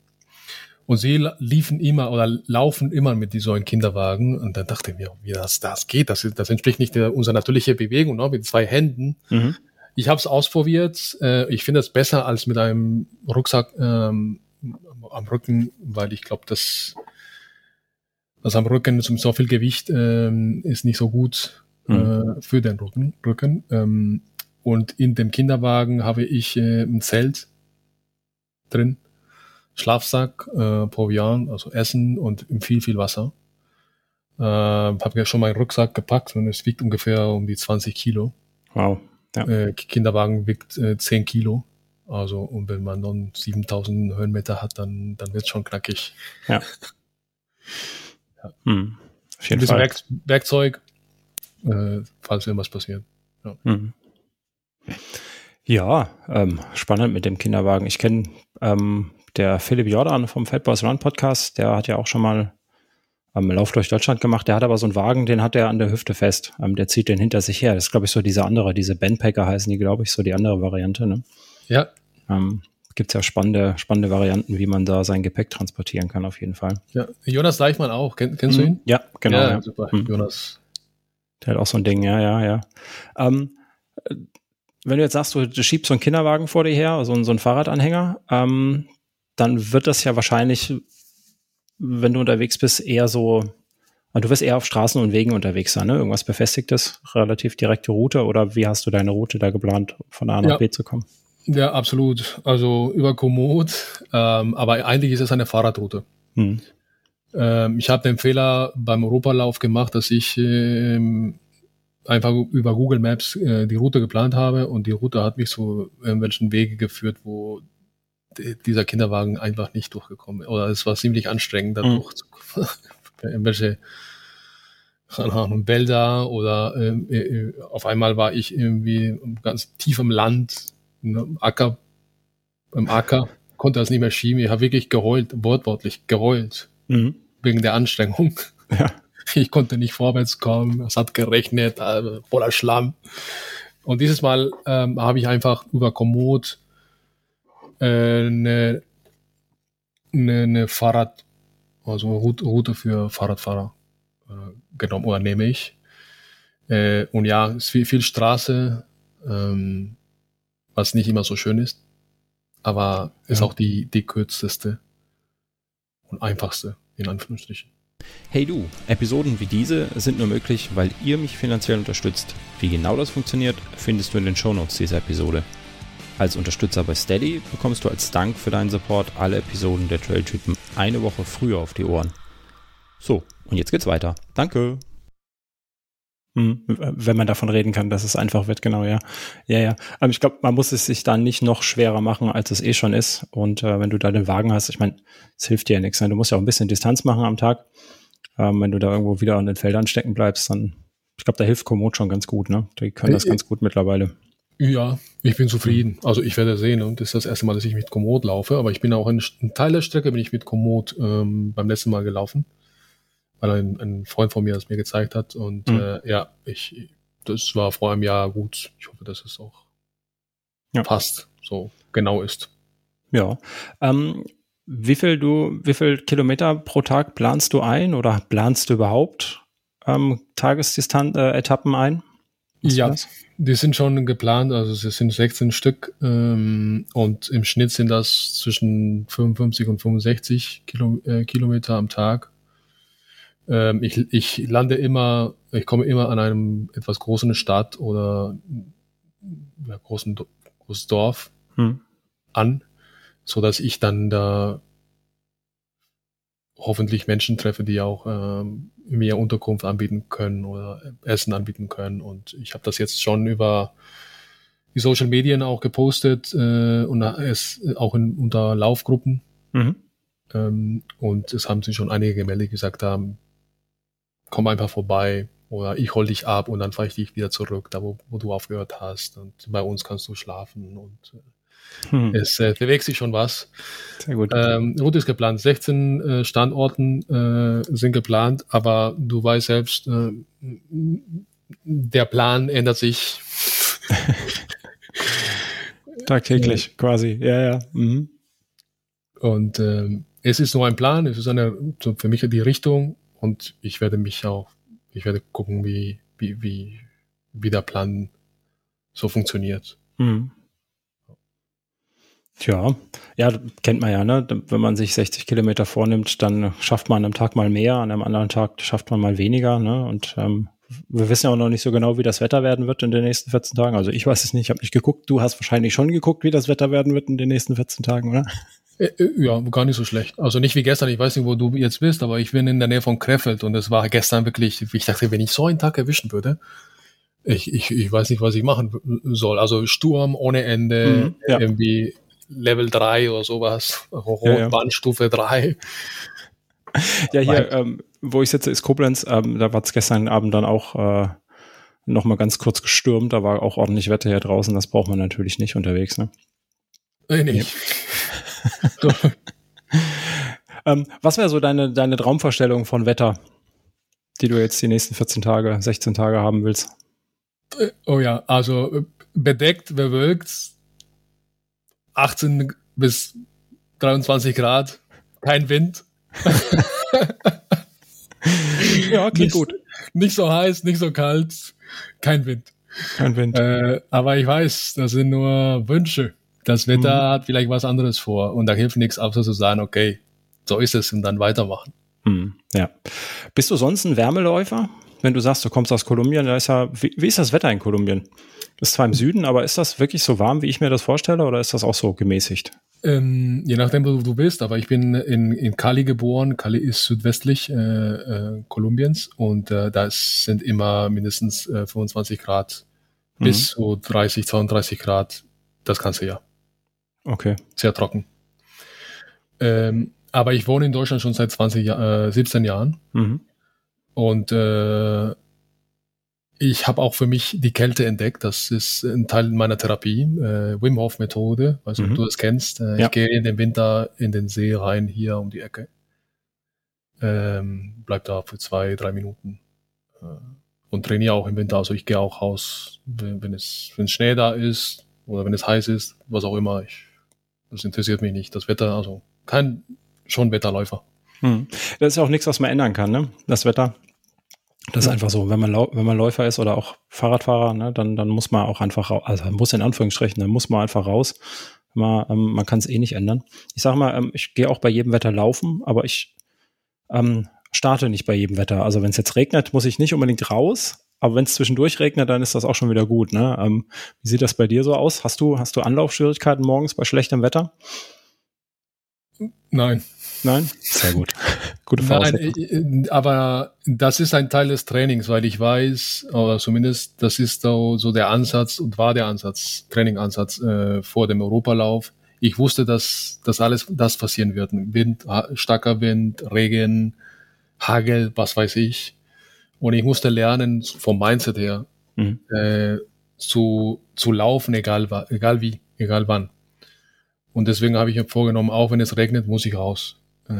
Und sie liefen immer oder laufen immer mit so einem Kinderwagen. Und dann dachte ich mir, wie das, das geht, das, das entspricht nicht der, unserer natürlichen Bewegung, ne? mit zwei Händen. Mhm. Ich habe es ausprobiert. Äh, ich finde es besser als mit einem Rucksack ähm, am Rücken, weil ich glaube, dass das am Rücken zum so viel Gewicht ähm, ist nicht so gut äh, mhm. für den Rücken. Rücken. Ähm, und in dem Kinderwagen habe ich äh, ein Zelt drin Schlafsack, äh, Proviant, also Essen und viel, viel Wasser. Äh, habe ja schon meinen Rucksack gepackt und es wiegt ungefähr um die 20 Kilo. Wow. Ja. Äh, Kinderwagen wiegt äh, 10 Kilo. Also, und wenn man dann 7000 Höhenmeter hat, dann, dann wird es schon knackig. Ja. *laughs* ja. Hm. Auf jeden Ein bisschen Werk Werkzeug, äh, falls irgendwas passiert. Ja. Hm. Ja, ähm, spannend mit dem Kinderwagen. Ich kenne ähm, der Philipp Jordan vom Fat Boys Run Podcast, der hat ja auch schon mal am ähm, Lauf durch Deutschland gemacht. Der hat aber so einen Wagen, den hat er an der Hüfte fest. Ähm, der zieht den hinter sich her. Das ist, glaube ich, so diese andere, diese Bandpacker heißen die, glaube ich, so die andere Variante. Ne? Ja. Ähm, Gibt es ja spannende, spannende Varianten, wie man da sein Gepäck transportieren kann, auf jeden Fall. Ja, Jonas Deichmann auch. Kenn, kennst mhm. du ihn? Ja, genau. Ja, ja. super. Mhm. Jonas. Der hat auch so ein Ding, ja, ja, ja. Ähm, wenn du jetzt sagst, du, du schiebst so einen Kinderwagen vor dir her, so, so einen Fahrradanhänger, ähm, dann wird das ja wahrscheinlich, wenn du unterwegs bist, eher so, du wirst eher auf Straßen und Wegen unterwegs sein, ne? Irgendwas Befestigtes, relativ direkte Route oder wie hast du deine Route da geplant, von A nach ja. B zu kommen? Ja, absolut. Also über Komoot, ähm, aber eigentlich ist es eine Fahrradroute. Hm. Ähm, ich habe den Fehler beim Europalauf gemacht, dass ich ähm, einfach über Google Maps äh, die Route geplant habe und die Route hat mich zu irgendwelchen Wege geführt, wo dieser Kinderwagen einfach nicht durchgekommen. Oder es war ziemlich anstrengend, da mhm. durchzukommen. *laughs* Irgendwelche Wälder oder ähm, äh, äh, auf einmal war ich irgendwie ganz tief im Land, Acker, im Acker, konnte das nicht mehr schieben. Ich habe wirklich geheult, wortwörtlich geheult, mhm. wegen der Anstrengung. Ja. *laughs* Ich konnte nicht vorwärts kommen, es hat gerechnet, äh, voller Schlamm. Und dieses Mal ähm, habe ich einfach über Komoot eine, eine, eine Fahrradroute also Route für Fahrradfahrer äh, genommen oder nehme ich. Äh, und ja, es ist viel, viel Straße, ähm, was nicht immer so schön ist, aber ja. ist auch die, die kürzeste und einfachste, in Anführungsstrichen. Hey du, Episoden wie diese sind nur möglich, weil ihr mich finanziell unterstützt. Wie genau das funktioniert, findest du in den Shownotes dieser Episode. Als Unterstützer bei Steady bekommst du als Dank für deinen Support alle Episoden der Trailtypen eine Woche früher auf die Ohren. So, und jetzt geht's weiter. Danke. Hm, wenn man davon reden kann, dass es einfach wird, genau, ja. Ja, ja. Aber ich glaube, man muss es sich dann nicht noch schwerer machen, als es eh schon ist. Und äh, wenn du da den Wagen hast, ich meine, es hilft dir ja nichts. Ne? Du musst ja auch ein bisschen Distanz machen am Tag. Ähm, wenn du da irgendwo wieder an den Feldern stecken bleibst, dann, ich glaube, da hilft Komoot schon ganz gut, ne? Die können das äh, ganz gut mittlerweile. Ja, ich bin zufrieden. Also ich werde sehen und das ist das erste Mal, dass ich mit Komoot laufe, aber ich bin auch in, in Teil der Strecke bin ich mit Komoot ähm, beim letzten Mal gelaufen weil ein, ein Freund von mir das mir gezeigt hat. Und mhm. äh, ja, ich, das war vor einem Jahr gut. Ich hoffe, dass es auch ja. passt, so genau ist. Ja. Ähm, wie viel du, wie viel Kilometer pro Tag planst du ein oder planst du überhaupt ähm, Tagesdistanz-Etappen äh, ein? Was ja, die sind schon geplant, also es sind 16 Stück ähm, und im Schnitt sind das zwischen 55 und 65 Kilo, äh, Kilometer am Tag. Ähm, ich, ich lande immer, ich komme immer an einem etwas großen Stadt oder ja, großen großes Dorf hm. an, so dass ich dann da hoffentlich Menschen treffe, die auch ähm, mir Unterkunft anbieten können oder Essen anbieten können. Und ich habe das jetzt schon über die Social Medien auch gepostet äh, und es auch in, unter Laufgruppen. Mhm. Ähm, und es haben sich schon einige gemeldet, gesagt haben, komm einfach vorbei oder ich hol dich ab und dann fahre ich dich wieder zurück, da wo, wo du aufgehört hast und bei uns kannst du schlafen und äh, hm. es äh, bewegt sich schon was. Sehr gut. Ähm, Route ist geplant, 16 äh, Standorten äh, sind geplant, aber du weißt selbst, äh, der Plan ändert sich. *laughs* Tagtäglich quasi, ja, ja. Mhm. Und ähm, es ist nur ein Plan, es ist eine, für mich die Richtung und ich werde mich auch, ich werde gucken, wie, wie, wie, wie der Plan so funktioniert. Mhm. Tja, ja, kennt man ja, ne? Wenn man sich 60 Kilometer vornimmt, dann schafft man am Tag mal mehr, an einem anderen Tag schafft man mal weniger, ne? Und ähm, wir wissen ja auch noch nicht so genau, wie das Wetter werden wird in den nächsten 14 Tagen. Also ich weiß es nicht, ich habe nicht geguckt. Du hast wahrscheinlich schon geguckt, wie das Wetter werden wird in den nächsten 14 Tagen, oder? Ja, gar nicht so schlecht. Also nicht wie gestern, ich weiß nicht, wo du jetzt bist, aber ich bin in der Nähe von Krefeld und es war gestern wirklich, ich dachte, wenn ich so einen Tag erwischen würde, ich, ich, ich weiß nicht, was ich machen soll. Also Sturm ohne Ende, mhm, ja. irgendwie Level 3 oder sowas, Rotbandstufe ja, ja. 3. Ja, hier, ähm, wo ich sitze, ist Koblenz. Ähm, da war es gestern Abend dann auch äh, noch mal ganz kurz gestürmt. Da war auch ordentlich Wetter hier draußen. Das braucht man natürlich nicht unterwegs. Ne? Nee, nicht. *laughs* ähm, was wäre so deine, deine Traumvorstellung von Wetter, die du jetzt die nächsten 14 Tage, 16 Tage haben willst? Äh, oh ja, also äh, bedeckt, bewölkt, 18 bis 23 Grad, kein Wind. Ja, klingt nicht, gut. Nicht so heiß, nicht so kalt, kein Wind. Kein Wind. Äh, aber ich weiß, das sind nur Wünsche. Das Wetter mhm. hat vielleicht was anderes vor und da hilft nichts, außer zu sagen, okay, so ist es und dann weitermachen. Mhm. Ja. Bist du sonst ein Wärmeläufer? Wenn du sagst, du kommst aus Kolumbien, da ist ja, wie, wie ist das Wetter in Kolumbien? Ist zwar im Süden, aber ist das wirklich so warm, wie ich mir das vorstelle, oder ist das auch so gemäßigt? Ähm, je nachdem, wo du bist, aber ich bin in, in Cali geboren. Cali ist südwestlich äh, äh, Kolumbiens und äh, da sind immer mindestens äh, 25 Grad mhm. bis zu 30, 32 Grad das ganze Jahr. Okay. Sehr trocken. Ähm, aber ich wohne in Deutschland schon seit 20, äh, 17 Jahren. Mhm. Und äh, ich habe auch für mich die Kälte entdeckt. Das ist ein Teil meiner Therapie, äh, Wim Hof Methode. Weiß nicht, mhm. ob du das kennst. Äh, ja. Ich gehe in den Winter in den See rein, hier um die Ecke. Ähm, bleib da für zwei, drei Minuten äh, und trainiere auch im Winter. Also ich gehe auch raus, wenn, wenn es wenn Schnee da ist oder wenn es heiß ist, was auch immer. Ich das interessiert mich nicht. Das Wetter, also kein schon Wetterläufer. Hm. Das ist ja auch nichts, was man ändern kann, ne? Das Wetter. Das ist einfach so. Wenn man, wenn man Läufer ist oder auch Fahrradfahrer, ne, dann, dann muss man auch einfach raus. Also muss in Anführungsstrichen, dann muss man einfach raus. Man, ähm, man kann es eh nicht ändern. Ich sage mal, ähm, ich gehe auch bei jedem Wetter laufen, aber ich ähm, starte nicht bei jedem Wetter. Also wenn es jetzt regnet, muss ich nicht unbedingt raus. Aber wenn es zwischendurch regnet, dann ist das auch schon wieder gut. Ne? Ähm, wie sieht das bei dir so aus? Hast du, hast du Anlaufschwierigkeiten morgens bei schlechtem Wetter? Nein. Nein? Sehr gut. Gute. Nein, aber das ist ein Teil des Trainings, weil ich weiß, oder zumindest das ist so, so der Ansatz und war der Ansatz, Trainingansatz äh, vor dem Europalauf. Ich wusste, dass das alles das passieren wird. Wind, starker Wind, Regen, Hagel, was weiß ich. Und ich musste lernen, vom Mindset her, mhm. äh, zu, zu laufen, egal, egal wie, egal wann. Und deswegen habe ich mir vorgenommen, auch wenn es regnet, muss ich raus. Äh,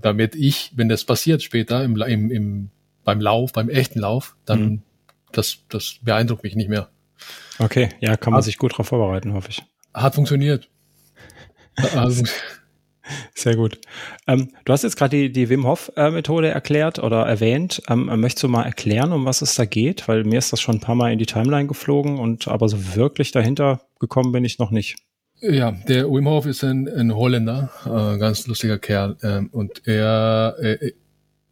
damit ich, wenn das passiert später im, im, im, beim Lauf, beim echten Lauf, dann mhm. das, das beeindruckt mich nicht mehr. Okay, ja, kann man hat, sich gut darauf vorbereiten, hoffe ich. Hat funktioniert. *laughs* also, sehr gut. Ähm, du hast jetzt gerade die, die Wim Hof-Methode erklärt oder erwähnt. Ähm, möchtest du mal erklären, um was es da geht? Weil mir ist das schon ein paar Mal in die Timeline geflogen und aber so wirklich dahinter gekommen bin ich noch nicht. Ja, der Wim Hof ist ein, ein Holländer, äh, ganz lustiger Kerl. Ähm, und er, er,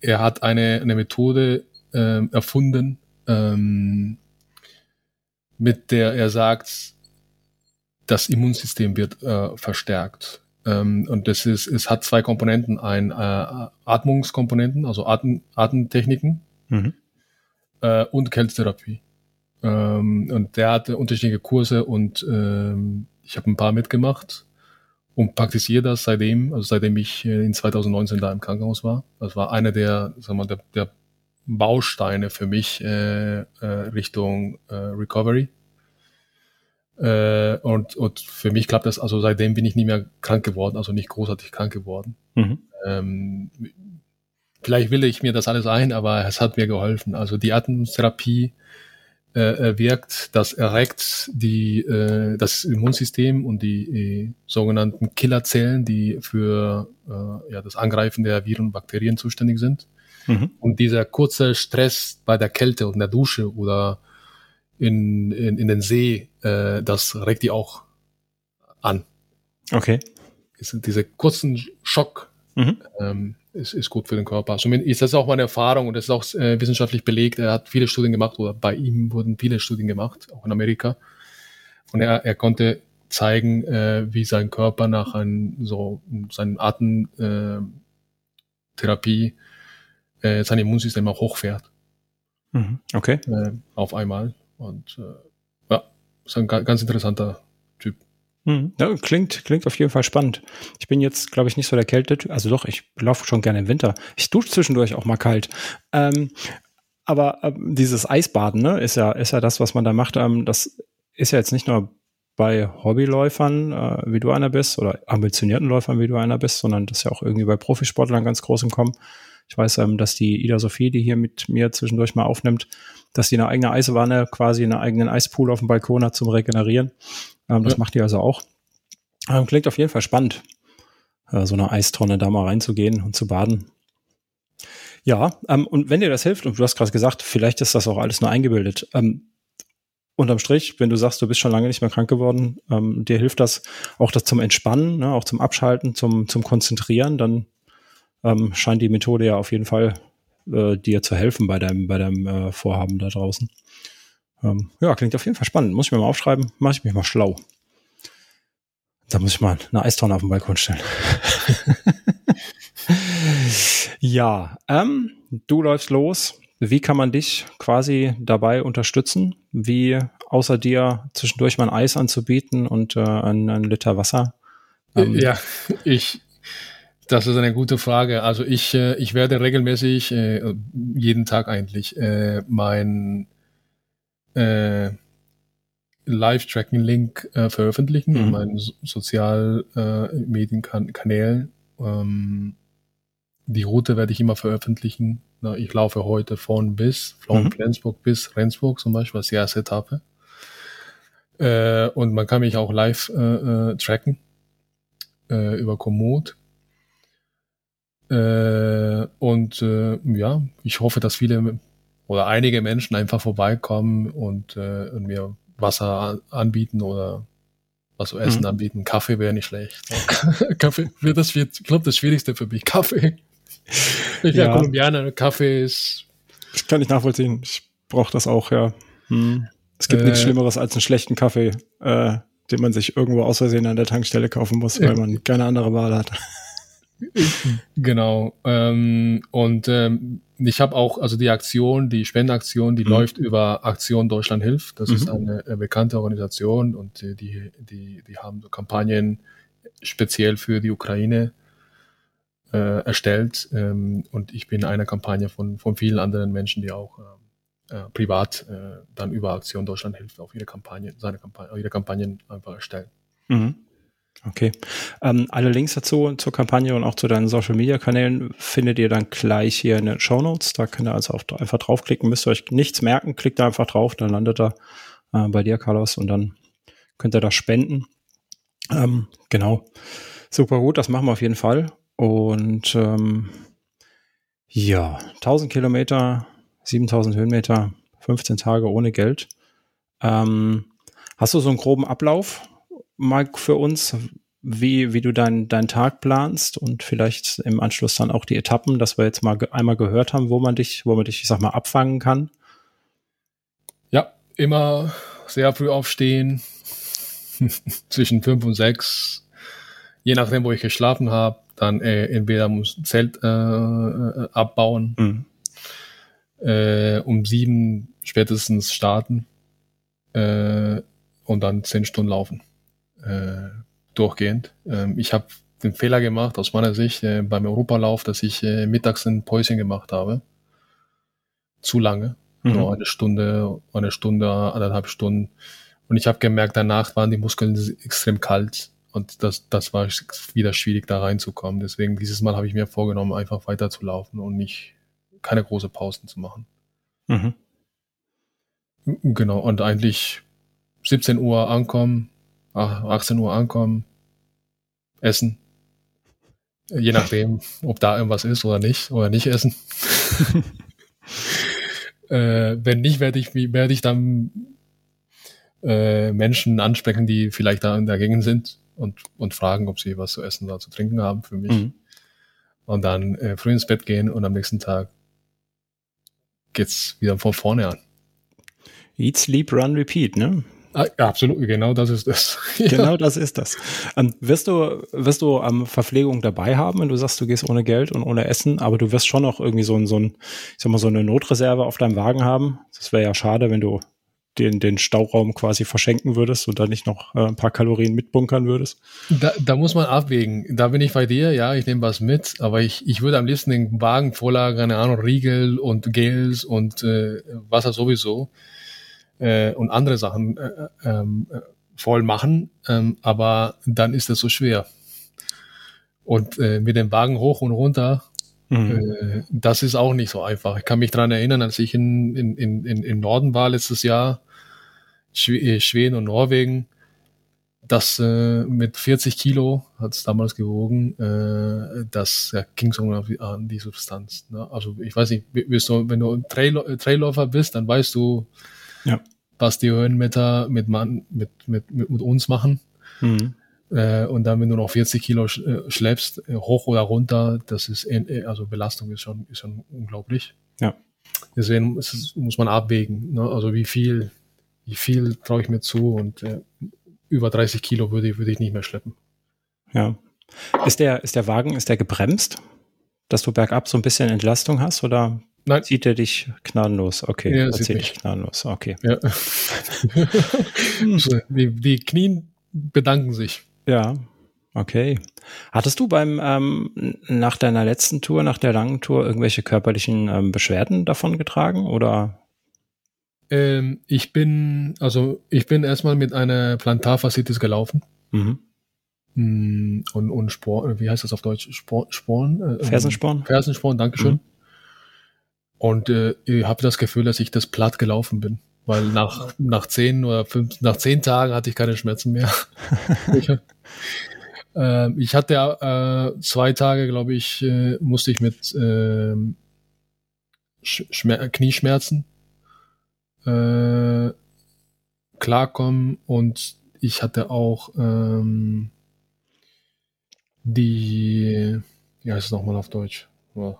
er hat eine, eine Methode ähm, erfunden, ähm, mit der er sagt, das Immunsystem wird äh, verstärkt. Ähm, und das ist, es hat zwei Komponenten, ein äh, Atmungskomponenten, also Atem, Atemtechniken mhm. äh, und Kältetherapie. Ähm, und der hatte unterschiedliche Kurse und ähm, ich habe ein paar mitgemacht und praktiziere das seitdem, also seitdem ich äh, in 2019 da im Krankenhaus war. Das war einer der, sagen wir, der, der Bausteine für mich äh, äh, Richtung äh, Recovery. Äh, und, und für mich klappt das, also seitdem bin ich nie mehr krank geworden, also nicht großartig krank geworden. Mhm. Ähm, vielleicht will ich mir das alles ein, aber es hat mir geholfen. Also die Atemtherapie äh, wirkt, das erregt die, äh, das Immunsystem und die äh, sogenannten Killerzellen, die für äh, ja, das Angreifen der Viren und Bakterien zuständig sind. Mhm. Und dieser kurze Stress bei der Kälte und der Dusche oder in, in, in den See, äh, das regt die auch an. Okay. Diese kurzen Schock mhm. ähm, ist, ist gut für den Körper. Zumindest ist das auch meine Erfahrung und das ist auch äh, wissenschaftlich belegt. Er hat viele Studien gemacht oder bei ihm wurden viele Studien gemacht, auch in Amerika. Und er, er konnte zeigen, äh, wie sein Körper nach einem, so seinen Atemtherapie äh, äh, sein Immunsystem auch hochfährt. Mhm. Okay. Äh, auf einmal. Und äh, ja, ist ein ganz interessanter. Hm, ja, klingt, klingt auf jeden Fall spannend. Ich bin jetzt, glaube ich, nicht so der Kälte, also doch, ich laufe schon gerne im Winter. Ich dusche zwischendurch auch mal kalt. Ähm, aber äh, dieses Eisbaden, ne, ist ja, ist ja das, was man da macht. Ähm, das ist ja jetzt nicht nur bei Hobbyläufern, äh, wie du einer bist, oder ambitionierten Läufern, wie du einer bist, sondern das ist ja auch irgendwie bei Profisportlern ganz groß im Kommen. Ich weiß, ähm, dass die Ida Sophie, die hier mit mir zwischendurch mal aufnimmt, dass die eine eigene Eiswanne, quasi einen eigenen Eispool auf dem Balkon hat zum Regenerieren. Ähm, das ja. macht die also auch. Ähm, klingt auf jeden Fall spannend, äh, so eine Eistonne da mal reinzugehen und zu baden. Ja, ähm, und wenn dir das hilft, und du hast gerade gesagt, vielleicht ist das auch alles nur eingebildet. Ähm, unterm Strich, wenn du sagst, du bist schon lange nicht mehr krank geworden, ähm, dir hilft das auch das zum Entspannen, ne, auch zum Abschalten, zum, zum Konzentrieren, dann ähm, scheint die Methode ja auf jeden Fall äh, dir zu helfen bei deinem, bei deinem äh, Vorhaben da draußen. Ähm, ja, klingt auf jeden Fall spannend. Muss ich mir mal aufschreiben, mache ich mich mal schlau. Da muss ich mal eine Eistonne auf den Balkon stellen. *laughs* ja, ähm, du läufst los. Wie kann man dich quasi dabei unterstützen? Wie außer dir zwischendurch mal ein Eis anzubieten und äh, ein, ein Liter Wasser? Ähm, ja, ich das ist eine gute Frage. Also ich, äh, ich werde regelmäßig, äh, jeden Tag eigentlich, äh, mein äh, Live-Tracking-Link äh, veröffentlichen mhm. in meinen so Sozialmedienkanälen. Äh, ähm, die Route werde ich immer veröffentlichen. Na, ich laufe heute von bis, von mhm. Flensburg bis Rendsburg zum Beispiel, als die erste Etappe. Äh, und man kann mich auch live äh, äh, tracken äh, über Komoot. Äh, und äh, ja, ich hoffe, dass viele oder einige Menschen einfach vorbeikommen und, äh, und mir Wasser anbieten oder was zu essen mhm. anbieten. Kaffee wäre nicht schlecht. *laughs* Kaffee wird das wird, ich glaube, das Schwierigste für mich. Kaffee. *laughs* Ich bin ja. Kolumbianer, Kaffee ist. Das kann ich nachvollziehen. Ich brauche das auch, ja. Hm. Es gibt äh, nichts Schlimmeres als einen schlechten Kaffee, äh, den man sich irgendwo aus Versehen an der Tankstelle kaufen muss, weil man keine andere Wahl hat. Genau. Ähm, und ähm, ich habe auch, also die Aktion, die Spendenaktion, die mhm. läuft über Aktion Deutschland hilft. Das mhm. ist eine, eine, bekannte Organisation und die, die, die, die haben so Kampagnen speziell für die Ukraine äh, erstellt. Ähm, und ich bin eine Kampagne von, von vielen anderen Menschen, die auch äh, äh, privat äh, dann über Aktion Deutschland hilft, auf ihre Kampagne, seine Kampagne, ihre Kampagnen einfach erstellen. Mhm. Okay. Ähm, alle Links dazu zur Kampagne und auch zu deinen Social Media Kanälen findet ihr dann gleich hier in den Show Notes. Da könnt ihr also auch einfach draufklicken. Müsst ihr euch nichts merken. Klickt da einfach drauf, dann landet er äh, bei dir, Carlos, und dann könnt ihr da spenden. Ähm, genau. Super gut, das machen wir auf jeden Fall. Und ähm, ja, 1000 Kilometer, 7000 Höhenmeter, 15 Tage ohne Geld. Ähm, hast du so einen groben Ablauf? Mal für uns, wie, wie du deinen deinen Tag planst und vielleicht im Anschluss dann auch die Etappen, dass wir jetzt mal einmal gehört haben, wo man dich, wo man dich, ich sag mal, abfangen kann? Ja, immer sehr früh aufstehen, *laughs* zwischen fünf und sechs, je nachdem, wo ich geschlafen habe, dann äh, entweder muss Zelt äh, äh, abbauen, mhm. äh, um sieben spätestens starten äh, und dann zehn Stunden laufen äh, durchgehend. Ähm, ich habe den Fehler gemacht, aus meiner Sicht, äh, beim Europalauf, dass ich äh, mittags ein Päuschen gemacht habe. Zu lange. Mhm. So eine Stunde, eine Stunde, anderthalb Stunden. Und ich habe gemerkt, danach waren die Muskeln extrem kalt. Und das, das war wieder schwierig, da reinzukommen. Deswegen dieses Mal habe ich mir vorgenommen, einfach weiterzulaufen und nicht keine große Pausen zu machen. Mhm. Genau, und eigentlich 17 Uhr ankommen, 18 Uhr ankommen, essen. Je nachdem, ob da irgendwas ist oder nicht, oder nicht essen. *laughs* äh, wenn nicht, werde ich, werde ich dann äh, Menschen ansprechen, die vielleicht da in der Gegend sind und, und fragen, ob sie was zu essen oder zu trinken haben für mich. Mhm. Und dann äh, früh ins Bett gehen und am nächsten Tag geht's wieder von vorne an. Eat, sleep, run, repeat, ne? Ah, absolut, genau das ist das. *laughs* Genau das ist das. Ähm, wirst du, wirst du ähm, Verpflegung dabei haben, wenn du sagst, du gehst ohne Geld und ohne Essen, aber du wirst schon noch irgendwie so ein, so ein, ich sag mal, so eine Notreserve auf deinem Wagen haben. Das wäre ja schade, wenn du den, den Stauraum quasi verschenken würdest und dann nicht noch äh, ein paar Kalorien mitbunkern würdest? Da, da muss man abwägen. Da bin ich bei dir, ja, ich nehme was mit, aber ich, ich würde am liebsten den Wagen voller, keine Ahnung, Riegel und Gels und äh, Wasser sowieso äh, und andere Sachen äh, ähm, äh, voll machen, ähm, aber dann ist es so schwer. Und äh, mit dem Wagen hoch und runter, mhm. äh, das ist auch nicht so einfach. Ich kann mich dran erinnern, als ich in, in, in, in Norden war letztes Jahr, äh, Schweden und Norwegen, das äh, mit 40 Kilo hat es damals gewogen, äh, das ja, ging so an die Substanz. Ne? Also ich weiß nicht, du, wenn du Trail, Trailläufer bist, dann weißt du, ja. Was die Höhenmeter mit, man, mit, mit, mit, mit uns machen. Mhm. Äh, und dann, wenn du noch 40 Kilo sch, äh, schleppst, äh, hoch oder runter, das ist, äh, also Belastung ist schon, ist schon unglaublich. Ja. Deswegen es, muss man abwägen, ne? also wie viel, wie viel traue ich mir zu und äh, über 30 Kilo würde, ich würde ich nicht mehr schleppen. Ja. Ist der, ist der Wagen, ist der gebremst, dass du bergab so ein bisschen Entlastung hast oder Nein. Zieht er dich gnadenlos? Okay, ja, er zieht dich gnadenlos. Okay. Ja. *laughs* *laughs* die, die Knien bedanken sich. Ja, okay. Hattest du beim ähm, nach deiner letzten Tour, nach der langen Tour, irgendwelche körperlichen ähm, Beschwerden davon getragen oder? Ähm, ich bin also ich bin erstmal mit einer Plantarfaszitis gelaufen. Mhm. Mm, und, und Spor, wie heißt das auf Deutsch? Spor, Sporen? Äh, Fersensporn? Fersensporn, Dankeschön. Mhm. Und äh, ich habe das Gefühl, dass ich das platt gelaufen bin. Weil nach, *laughs* nach zehn oder fünf, nach zehn Tagen hatte ich keine Schmerzen mehr. *laughs* Äh, ich hatte äh, zwei Tage, glaube ich, äh, musste ich mit äh, Schmer Knieschmerzen äh, klarkommen und ich hatte auch ähm, die, wie heißt es nochmal auf Deutsch? Ja.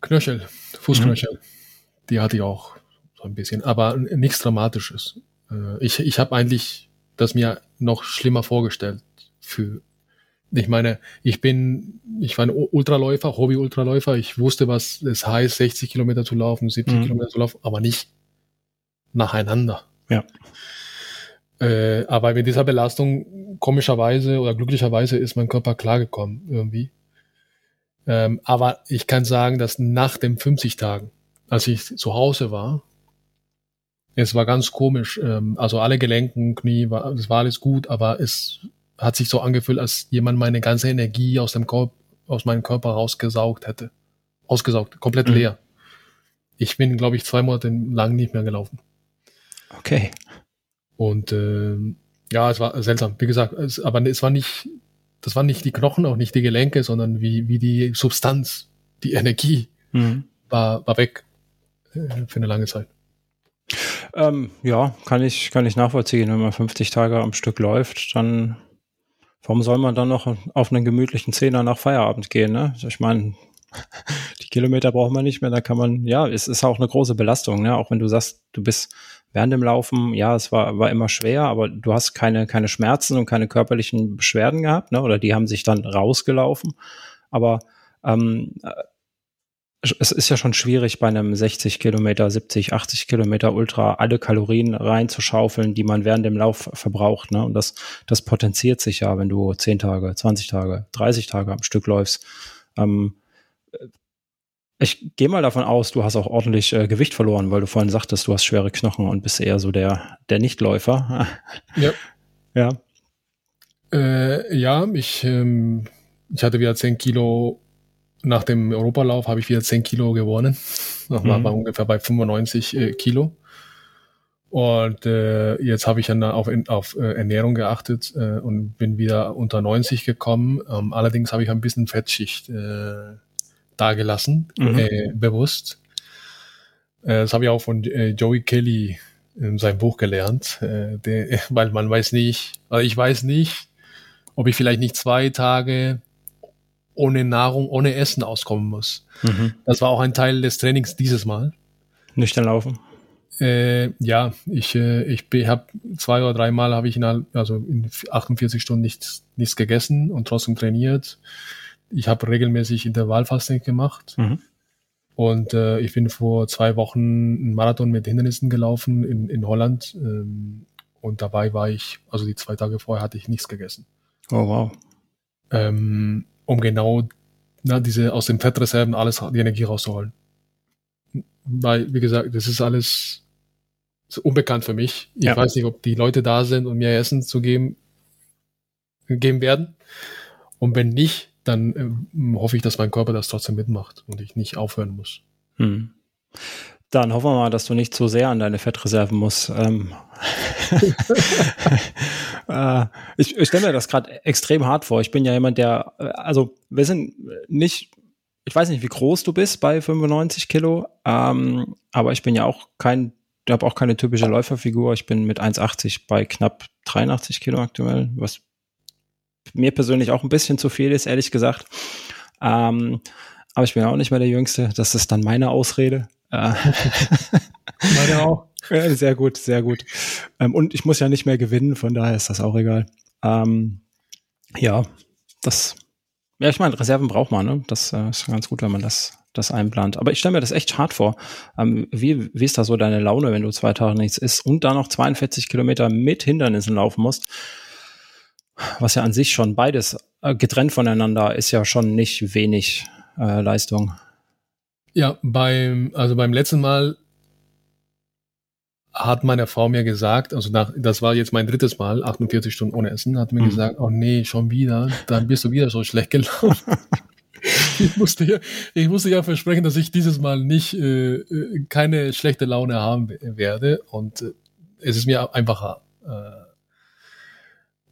Knöchel, Fußknöchel, mhm. die hatte ich auch so ein bisschen, aber nichts Dramatisches. Äh, ich ich habe eigentlich das mir noch schlimmer vorgestellt für ich meine, ich bin, ich war ein Ultraläufer, Hobby-Ultraläufer. Ich wusste, was es heißt, 60 Kilometer zu laufen, 70 mhm. Kilometer zu laufen, aber nicht nacheinander. Ja. Äh, aber mit dieser Belastung, komischerweise oder glücklicherweise, ist mein Körper klargekommen irgendwie. Ähm, aber ich kann sagen, dass nach den 50 Tagen, als ich zu Hause war, es war ganz komisch. Ähm, also alle Gelenken, Knie, war, es war alles gut, aber es hat sich so angefühlt, als jemand meine ganze Energie aus dem Körper, aus meinem Körper rausgesaugt hätte. Ausgesaugt, komplett mhm. leer. Ich bin, glaube ich, zwei Monate lang nicht mehr gelaufen. Okay. Und äh, ja, es war seltsam. Wie gesagt, es, aber es war nicht, das waren nicht die Knochen, auch nicht die Gelenke, sondern wie, wie die Substanz, die Energie mhm. war, war weg äh, für eine lange Zeit. Ähm, ja, kann ich, kann ich nachvollziehen. Wenn man 50 Tage am Stück läuft, dann warum soll man dann noch auf einen gemütlichen Zehner nach Feierabend gehen? Ne? Ich meine, *laughs* die Kilometer braucht man nicht mehr, da kann man, ja, es ist auch eine große Belastung, ne? Auch wenn du sagst, du bist während dem Laufen, ja, es war, war immer schwer, aber du hast keine, keine Schmerzen und keine körperlichen Beschwerden gehabt, ne? Oder die haben sich dann rausgelaufen. Aber ähm, es ist ja schon schwierig, bei einem 60 Kilometer, 70, 80 Kilometer Ultra alle Kalorien reinzuschaufeln, die man während dem Lauf verbraucht. Ne? Und das, das potenziert sich ja, wenn du 10 Tage, 20 Tage, 30 Tage am Stück läufst. Ähm, ich gehe mal davon aus, du hast auch ordentlich äh, Gewicht verloren, weil du vorhin sagtest, du hast schwere Knochen und bist eher so der, der Nichtläufer. *laughs* Ja. ja. Äh, ja, ich, ähm, ich hatte wieder 10 Kilo nach dem Europalauf habe ich wieder 10 Kilo gewonnen. Nochmal mhm. war ungefähr bei 95 äh, Kilo. Und äh, jetzt habe ich dann auf, auf äh, Ernährung geachtet äh, und bin wieder unter 90 gekommen. Ähm, allerdings habe ich ein bisschen Fettschicht äh, dagelassen, mhm. äh, bewusst. Äh, das habe ich auch von äh, Joey Kelly in seinem Buch gelernt, äh, der, *laughs* weil man weiß nicht, also ich weiß nicht, ob ich vielleicht nicht zwei Tage ohne Nahrung, ohne Essen auskommen muss. Mhm. Das war auch ein Teil des Trainings dieses Mal. Nüchtern laufen. Äh, ja, ich, äh, ich habe zwei oder dreimal habe ich in, also in 48 Stunden nichts, nichts gegessen und trotzdem trainiert. Ich habe regelmäßig Intervallfasten gemacht. Mhm. Und äh, ich bin vor zwei Wochen einen Marathon mit Hindernissen gelaufen in, in Holland. Ähm, und dabei war ich, also die zwei Tage vorher hatte ich nichts gegessen. Oh wow. Ähm, um genau na, diese aus den Fettreserven alles die Energie rauszuholen. Weil, wie gesagt, das ist alles so unbekannt für mich. Ich ja. weiß nicht, ob die Leute da sind, um mir Essen zu geben, geben werden. Und wenn nicht, dann äh, hoffe ich, dass mein Körper das trotzdem mitmacht und ich nicht aufhören muss. Hm. Dann hoffen wir mal, dass du nicht zu sehr an deine Fettreserven musst. Ähm. *laughs* *laughs* äh, ich, ich stelle mir das gerade extrem hart vor. Ich bin ja jemand, der, äh, also wir sind nicht, ich weiß nicht, wie groß du bist bei 95 Kilo, ähm, aber ich bin ja auch kein, ich habe auch keine typische Läuferfigur. Ich bin mit 1,80 bei knapp 83 Kilo aktuell, was mir persönlich auch ein bisschen zu viel ist, ehrlich gesagt. Ähm, aber ich bin auch nicht mehr der Jüngste. Das ist dann meine Ausrede. Äh, *laughs* Meine auch. Sehr gut, sehr gut. Ähm, und ich muss ja nicht mehr gewinnen, von daher ist das auch egal. Ähm, ja, das, ja, ich meine, Reserven braucht man, ne? Das äh, ist ganz gut, wenn man das, das einplant. Aber ich stelle mir das echt hart vor. Ähm, wie, wie ist da so deine Laune, wenn du zwei Tage nichts isst und da noch 42 Kilometer mit Hindernissen laufen musst? Was ja an sich schon beides äh, getrennt voneinander ist ja schon nicht wenig äh, Leistung. Ja, beim, also beim letzten Mal hat meine Frau mir gesagt, also nach, das war jetzt mein drittes Mal, 48 Stunden ohne Essen, hat mir mhm. gesagt, oh nee, schon wieder, dann bist du wieder so schlecht gelaufen. *laughs* ich musste ja, ich musste ja versprechen, dass ich dieses Mal nicht äh, äh keine schlechte Laune haben werde und äh, es ist mir einfacher, äh,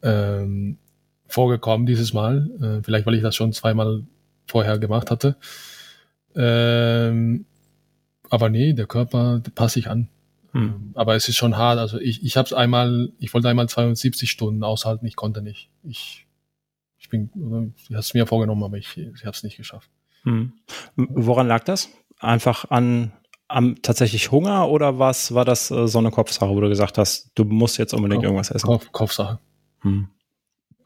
ähm, vorgekommen dieses Mal. Äh, vielleicht, weil ich das schon zweimal vorher gemacht hatte. Ähm, aber nee, der Körper passe ich an. Hm. Aber es ist schon hart. Also ich, ich habe es einmal, ich wollte einmal 72 Stunden aushalten, ich konnte nicht. Ich, ich bin, ich habe es mir vorgenommen, aber ich, ich habe es nicht geschafft. Hm. Woran lag das? Einfach an am tatsächlich Hunger oder was war das äh, so eine Kopfsache, wo du gesagt hast, du musst jetzt unbedingt Kopf, irgendwas essen? Kopf, Kopfsache. Hm.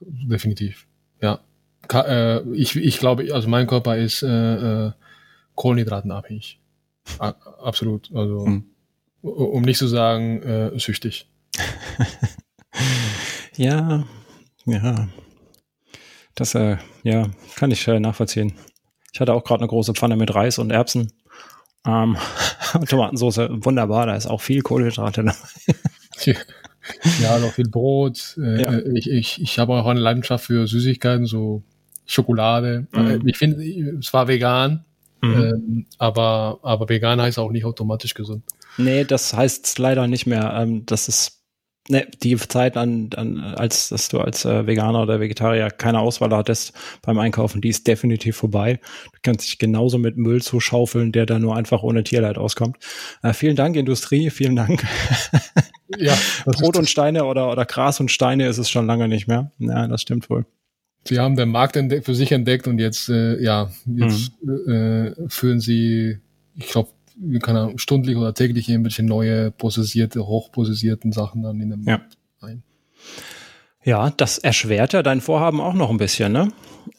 Definitiv. Ja. Ka äh, ich, ich glaube, also mein Körper ist äh, äh, kohlenhydratenabhängig. A absolut. Also hm. um nicht zu sagen, äh, süchtig. *laughs* ja, ja. Das äh, ja, kann ich äh, nachvollziehen. Ich hatte auch gerade eine große Pfanne mit Reis und Erbsen ähm, *laughs* Tomatensauce, wunderbar, da ist auch viel Kohlenhydrate dabei. *laughs* ja, noch viel Brot. Äh, ja. Ich, ich, ich habe auch eine Leidenschaft für Süßigkeiten, so Schokolade. Mhm. Ich finde, es war vegan, mhm. ähm, aber, aber vegan heißt auch nicht automatisch gesund. Nee, das heißt leider nicht mehr. Ähm, das ist ne, die Zeit an, an, als dass du als äh, Veganer oder Vegetarier keine Auswahl hattest beim Einkaufen, die ist definitiv vorbei. Du kannst dich genauso mit Müll zuschaufeln, der da nur einfach ohne Tierleid auskommt. Äh, vielen Dank, Industrie, vielen Dank. *laughs* ja, Brot und Steine oder, oder Gras und Steine ist es schon lange nicht mehr. Ja, das stimmt wohl. Sie haben den Markt für sich entdeckt und jetzt, äh, ja, jetzt mhm. äh, führen sie, ich glaube, kann er stündlich oder täglich irgendwelche neue prozessierte, hochprozessierten Sachen dann in den Markt ja. ein. Ja, das erschwert ja dein Vorhaben auch noch ein bisschen, ne?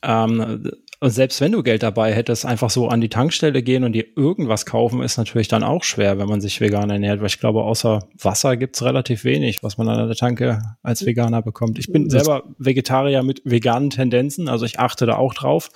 Ähm, und selbst wenn du Geld dabei hättest, einfach so an die Tankstelle gehen und dir irgendwas kaufen, ist natürlich dann auch schwer, wenn man sich vegan ernährt, weil ich glaube, außer Wasser gibt's relativ wenig, was man an der Tanke als Veganer bekommt. Ich bin selber Vegetarier mit veganen Tendenzen, also ich achte da auch drauf.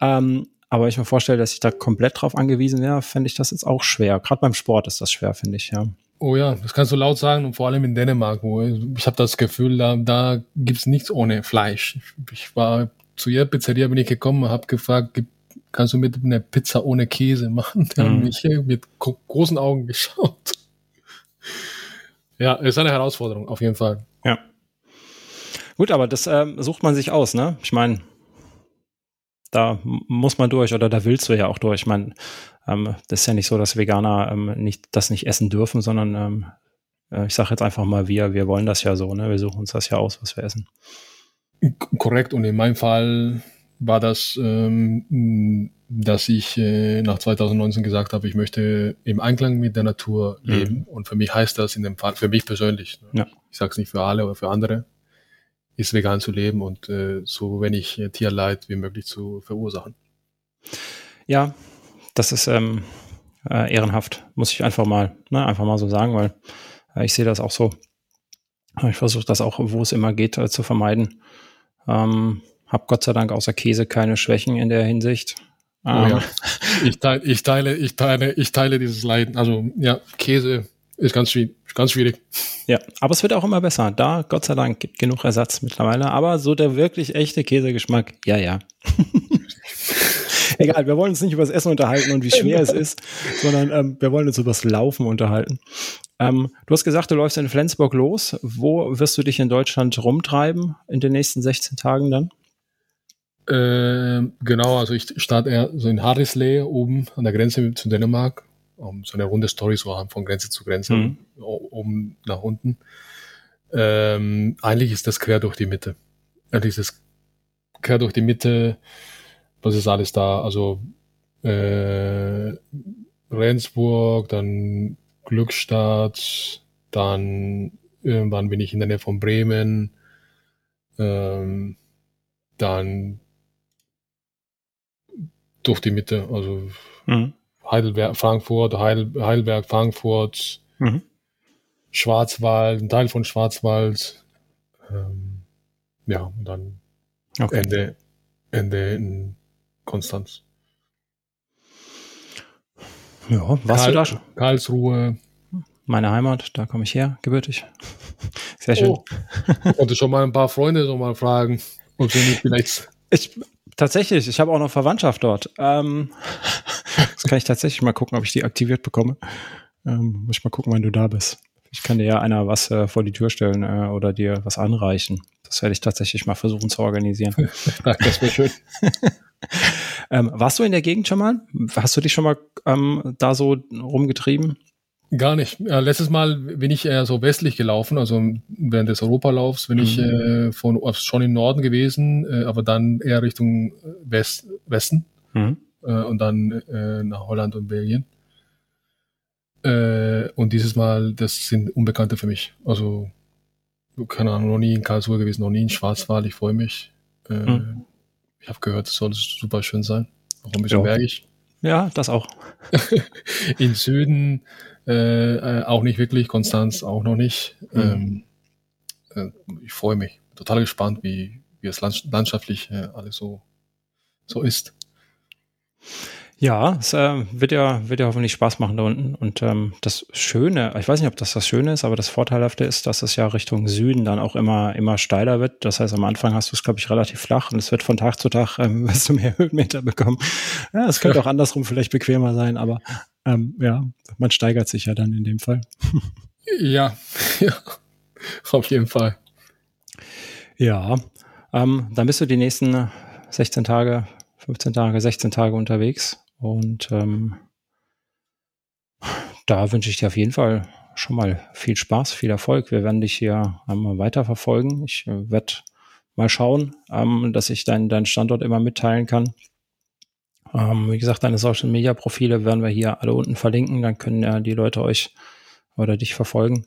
Ähm, aber ich mir vorstelle, dass ich da komplett drauf angewiesen wäre, fände ich das jetzt auch schwer. Gerade beim Sport ist das schwer, finde ich, ja. Oh ja, das kannst du laut sagen und vor allem in Dänemark, wo ich, habe das Gefühl, da, da gibt's nichts ohne Fleisch. Ich war zu ihr Pizzeria, bin ich gekommen, habe gefragt, kannst du mit einer Pizza ohne Käse machen? Die mhm. haben mich mit großen Augen geschaut. Ja, ist eine Herausforderung, auf jeden Fall. Ja. Gut, aber das ähm, sucht man sich aus, ne? Ich meine, da muss man durch oder da willst du ja auch durch. Ich meine, ähm, das ist ja nicht so, dass Veganer ähm, nicht, das nicht essen dürfen, sondern ähm, äh, ich sage jetzt einfach mal wir, wir wollen das ja so, ne? Wir suchen uns das ja aus, was wir essen. Korrekt. Und in meinem Fall war das, ähm, dass ich äh, nach 2019 gesagt habe, ich möchte im Einklang mit der Natur mhm. leben. Mhm. Und für mich heißt das in dem Fall, für mich persönlich, ne? ja. ich sage es nicht für alle oder für andere, ist vegan zu leben und äh, so wenig äh, Tierleid wie möglich zu verursachen. Ja, das ist ähm, äh, ehrenhaft, muss ich einfach mal, ne, einfach mal so sagen, weil äh, ich sehe das auch so. Ich versuche das auch, wo es immer geht, zu vermeiden. Ähm, hab Gott sei Dank außer Käse keine Schwächen in der Hinsicht. Oh, ja. Ähm. *laughs* ich, teile, ich teile, ich teile, ich teile dieses Leiden. Also ja, Käse ist ganz schwierig. Ganz schwierig. Ja, aber es wird auch immer besser. Da, Gott sei Dank, gibt genug Ersatz mittlerweile. Aber so der wirklich echte Käsegeschmack, ja, ja. *laughs* Egal, wir wollen uns nicht über das Essen unterhalten und wie schwer es *laughs* ist, sondern ähm, wir wollen uns über das Laufen unterhalten. Ähm, du hast gesagt, du läufst in Flensburg los. Wo wirst du dich in Deutschland rumtreiben in den nächsten 16 Tagen dann? Äh, genau, also ich starte eher so in Harrisley oben an der Grenze zu Dänemark um so eine runde Story zu haben von Grenze zu Grenze, mhm. oben nach unten. Ähm, eigentlich ist das quer durch die Mitte. Ja, dieses quer durch die Mitte, was ist alles da? Also äh, Rendsburg, dann Glückstadt, dann irgendwann bin ich in der Nähe von Bremen, ähm, dann durch die Mitte, also mhm. Heidelberg, Frankfurt, Heidel, Heidelberg, Frankfurt, mhm. Schwarzwald, ein Teil von Schwarzwald. Ähm, ja, und dann okay. Ende, Ende in Konstanz. Ja, warst Karl, du da schon? Karlsruhe. Meine Heimat, da komme ich her, gebürtig. *laughs* Sehr schön. Oh, ich konnte schon mal ein paar Freunde so mal fragen, ob sie nicht vielleicht. Ich, tatsächlich, ich habe auch noch Verwandtschaft dort. Ähm, *laughs* das kann ich tatsächlich mal gucken, ob ich die aktiviert bekomme. Ähm, muss ich mal gucken, wann du da bist. Ich kann dir ja einer was äh, vor die Tür stellen äh, oder dir was anreichen. Das werde ich tatsächlich mal versuchen zu organisieren. *laughs* das wäre schön. *laughs* ähm, warst du in der Gegend schon mal? Hast du dich schon mal ähm, da so rumgetrieben? Gar nicht. Ja, letztes Mal bin ich eher so westlich gelaufen, also während des Europalaufs bin mhm. ich äh, von, schon im Norden gewesen, äh, aber dann eher Richtung West, Westen mhm. äh, und dann äh, nach Holland und Belgien. Äh, und dieses Mal, das sind Unbekannte für mich. Also, keine Ahnung, noch nie in Karlsruhe gewesen, noch nie in Schwarzwald, ich freue mich. Äh, mhm. Ich habe gehört, es soll super schön sein. Auch ein bisschen bergig. Ja, das auch. *laughs* Im Süden äh, äh, auch nicht wirklich, Konstanz auch noch nicht. Mhm. Ähm, äh, ich freue mich. Total gespannt, wie, wie es landschaftlich äh, alles so, so ist. Ja, es äh, wird ja wird ja hoffentlich Spaß machen da unten. Und ähm, das Schöne, ich weiß nicht, ob das das Schöne ist, aber das Vorteilhafte ist, dass es ja Richtung Süden dann auch immer immer steiler wird. Das heißt, am Anfang hast du es, glaube ich, relativ flach und es wird von Tag zu Tag ähm, *laughs* wirst du mehr Höhenmeter bekommen. Ja, es könnte auch andersrum vielleicht bequemer sein, aber ähm, ja, man steigert sich ja dann in dem Fall. ja, *laughs* ja, auf jeden Fall. Ja, ähm, dann bist du die nächsten 16 Tage, 15 Tage, 16 Tage unterwegs. Und ähm, da wünsche ich dir auf jeden Fall schon mal viel Spaß, viel Erfolg. Wir werden dich hier ähm, weiter verfolgen. Ich äh, werde mal schauen, ähm, dass ich deinen dein Standort immer mitteilen kann. Ähm, wie gesagt, deine Social Media Profile werden wir hier alle unten verlinken. Dann können ja die Leute euch oder dich verfolgen.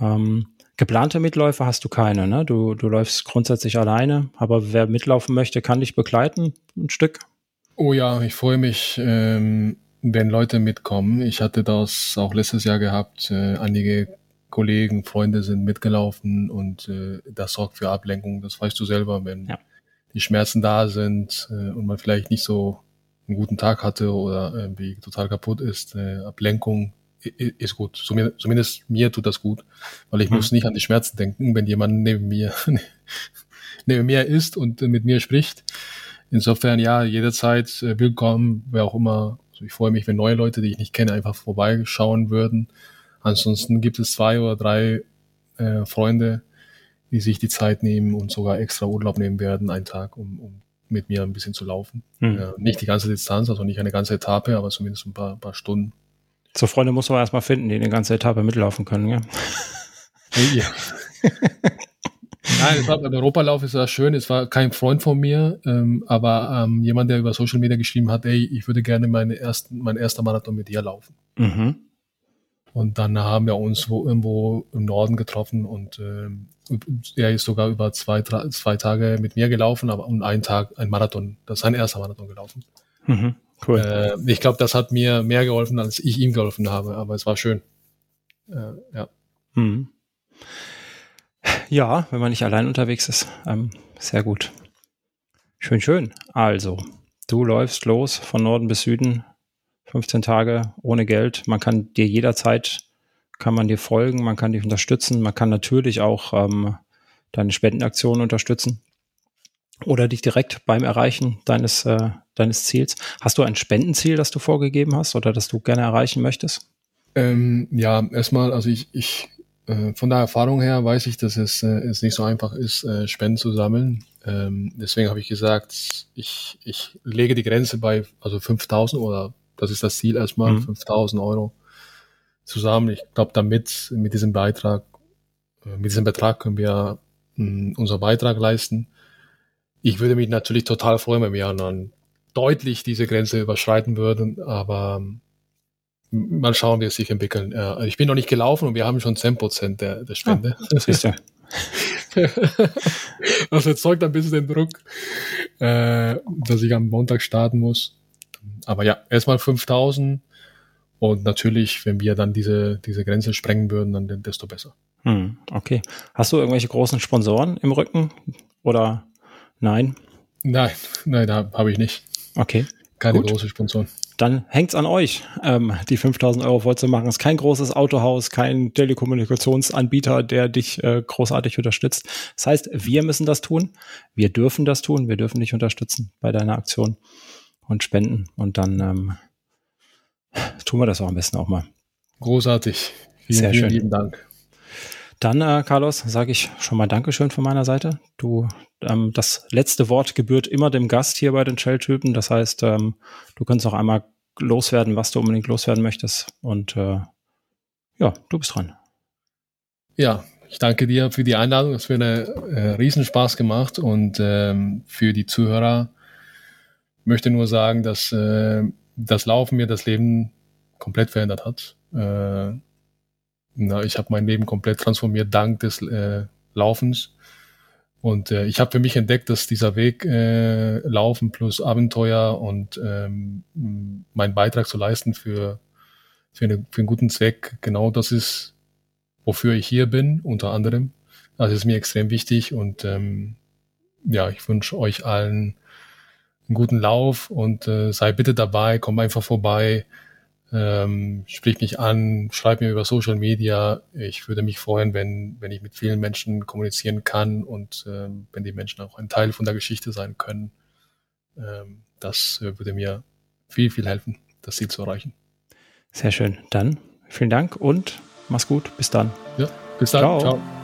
Ähm, geplante Mitläufe hast du keine, ne? Du, du läufst grundsätzlich alleine, aber wer mitlaufen möchte, kann dich begleiten, ein Stück. Oh ja, ich freue mich, ähm, wenn Leute mitkommen. Ich hatte das auch letztes Jahr gehabt. Äh, einige Kollegen, Freunde sind mitgelaufen und äh, das sorgt für Ablenkung. Das weißt du selber, wenn ja. die Schmerzen da sind äh, und man vielleicht nicht so einen guten Tag hatte oder irgendwie total kaputt ist. Äh, Ablenkung ist gut. Zumindest mir tut das gut, weil ich hm. muss nicht an die Schmerzen denken, wenn jemand neben mir *laughs* neben mir ist und mit mir spricht. Insofern ja, jederzeit äh, willkommen, wer auch immer. Also ich freue mich, wenn neue Leute, die ich nicht kenne, einfach vorbeischauen würden. Ansonsten gibt es zwei oder drei äh, Freunde, die sich die Zeit nehmen und sogar extra Urlaub nehmen werden, einen Tag, um, um mit mir ein bisschen zu laufen. Hm. Ja, nicht die ganze Distanz, also nicht eine ganze Etappe, aber zumindest ein paar, paar Stunden. So Freunde muss man erstmal finden, die eine ganze Etappe mitlaufen können, ja? ja. *laughs* Nein, es war, beim Europalauf ist das schön. Es war kein Freund von mir, ähm, aber ähm, jemand, der über Social Media geschrieben hat, ey, ich würde gerne meine ersten, mein erster Marathon mit dir laufen. Mhm. Und dann haben wir uns wo, irgendwo im Norden getroffen und ähm, er ist sogar über zwei, zwei Tage mit mir gelaufen, aber um einen Tag ein Marathon, das ist sein erster Marathon gelaufen. Mhm, cool. Äh, ich glaube, das hat mir mehr geholfen, als ich ihm geholfen habe, aber es war schön. Äh, ja. Mhm. Ja, wenn man nicht allein unterwegs ist. Ähm, sehr gut. Schön, schön. Also, du läufst los von Norden bis Süden, 15 Tage ohne Geld. Man kann dir jederzeit, kann man dir folgen, man kann dich unterstützen. Man kann natürlich auch ähm, deine Spendenaktionen unterstützen oder dich direkt beim Erreichen deines, äh, deines Ziels. Hast du ein Spendenziel, das du vorgegeben hast oder das du gerne erreichen möchtest? Ähm, ja, erstmal, also ich, ich von der Erfahrung her weiß ich, dass es, äh, es nicht so einfach ist, äh, Spenden zu sammeln. Ähm, deswegen habe ich gesagt, ich, ich lege die Grenze bei also 5000 oder das ist das Ziel erstmal, mhm. 5000 Euro zusammen. Ich glaube, damit mit diesem Beitrag, äh, mit diesem Betrag können wir mh, unseren Beitrag leisten. Ich würde mich natürlich total freuen, wenn wir dann deutlich diese Grenze überschreiten würden, aber mal schauen, wie es sich entwickeln. Äh, ich bin noch nicht gelaufen und wir haben schon 10 Prozent der, der Spende. Ah, siehst du. das *laughs* erzeugt ein bisschen den Druck, äh, dass ich am Montag starten muss. Aber ja, erstmal 5000 und natürlich, wenn wir dann diese, diese Grenze sprengen würden, dann desto besser. Hm, okay. Hast du irgendwelche großen Sponsoren im Rücken oder nein? Nein, nein, da habe ich nicht. Okay. Keine Gut. große Sponsoren dann hängt's an euch, ähm, die 5000 Euro voll zu machen. Es ist kein großes Autohaus, kein Telekommunikationsanbieter, der dich äh, großartig unterstützt. Das heißt, wir müssen das tun. Wir dürfen das tun. Wir dürfen dich unterstützen bei deiner Aktion und spenden. Und dann ähm, tun wir das auch am besten auch mal. Großartig. Vielen, Sehr vielen schön. lieben Dank. Dann, äh, Carlos, sage ich schon mal Dankeschön von meiner Seite. Du, ähm, das letzte Wort gebührt immer dem Gast hier bei den Shell-Typen. Das heißt, ähm, du kannst noch einmal loswerden, was du unbedingt loswerden möchtest. Und äh, ja, du bist dran. Ja, ich danke dir für die Einladung. Es hat mir äh, Riesenspaß gemacht und ähm, für die Zuhörer möchte nur sagen, dass äh, das Laufen mir das Leben komplett verändert hat. Äh, na, ich habe mein Leben komplett transformiert dank des äh, Laufens. Und äh, ich habe für mich entdeckt, dass dieser Weg äh, Laufen plus Abenteuer und ähm, meinen Beitrag zu leisten für, für, eine, für einen guten Zweck, genau das ist, wofür ich hier bin, unter anderem. Also ist mir extrem wichtig und ähm, ja, ich wünsche euch allen einen guten Lauf und äh, sei bitte dabei, komm einfach vorbei. Ähm, sprich mich an, schreib mir über Social Media. Ich würde mich freuen, wenn, wenn ich mit vielen Menschen kommunizieren kann und ähm, wenn die Menschen auch ein Teil von der Geschichte sein können. Ähm, das äh, würde mir viel, viel helfen, das Ziel zu erreichen. Sehr schön. Dann vielen Dank und mach's gut. Bis dann. Ja, bis dann. Ciao. Ciao.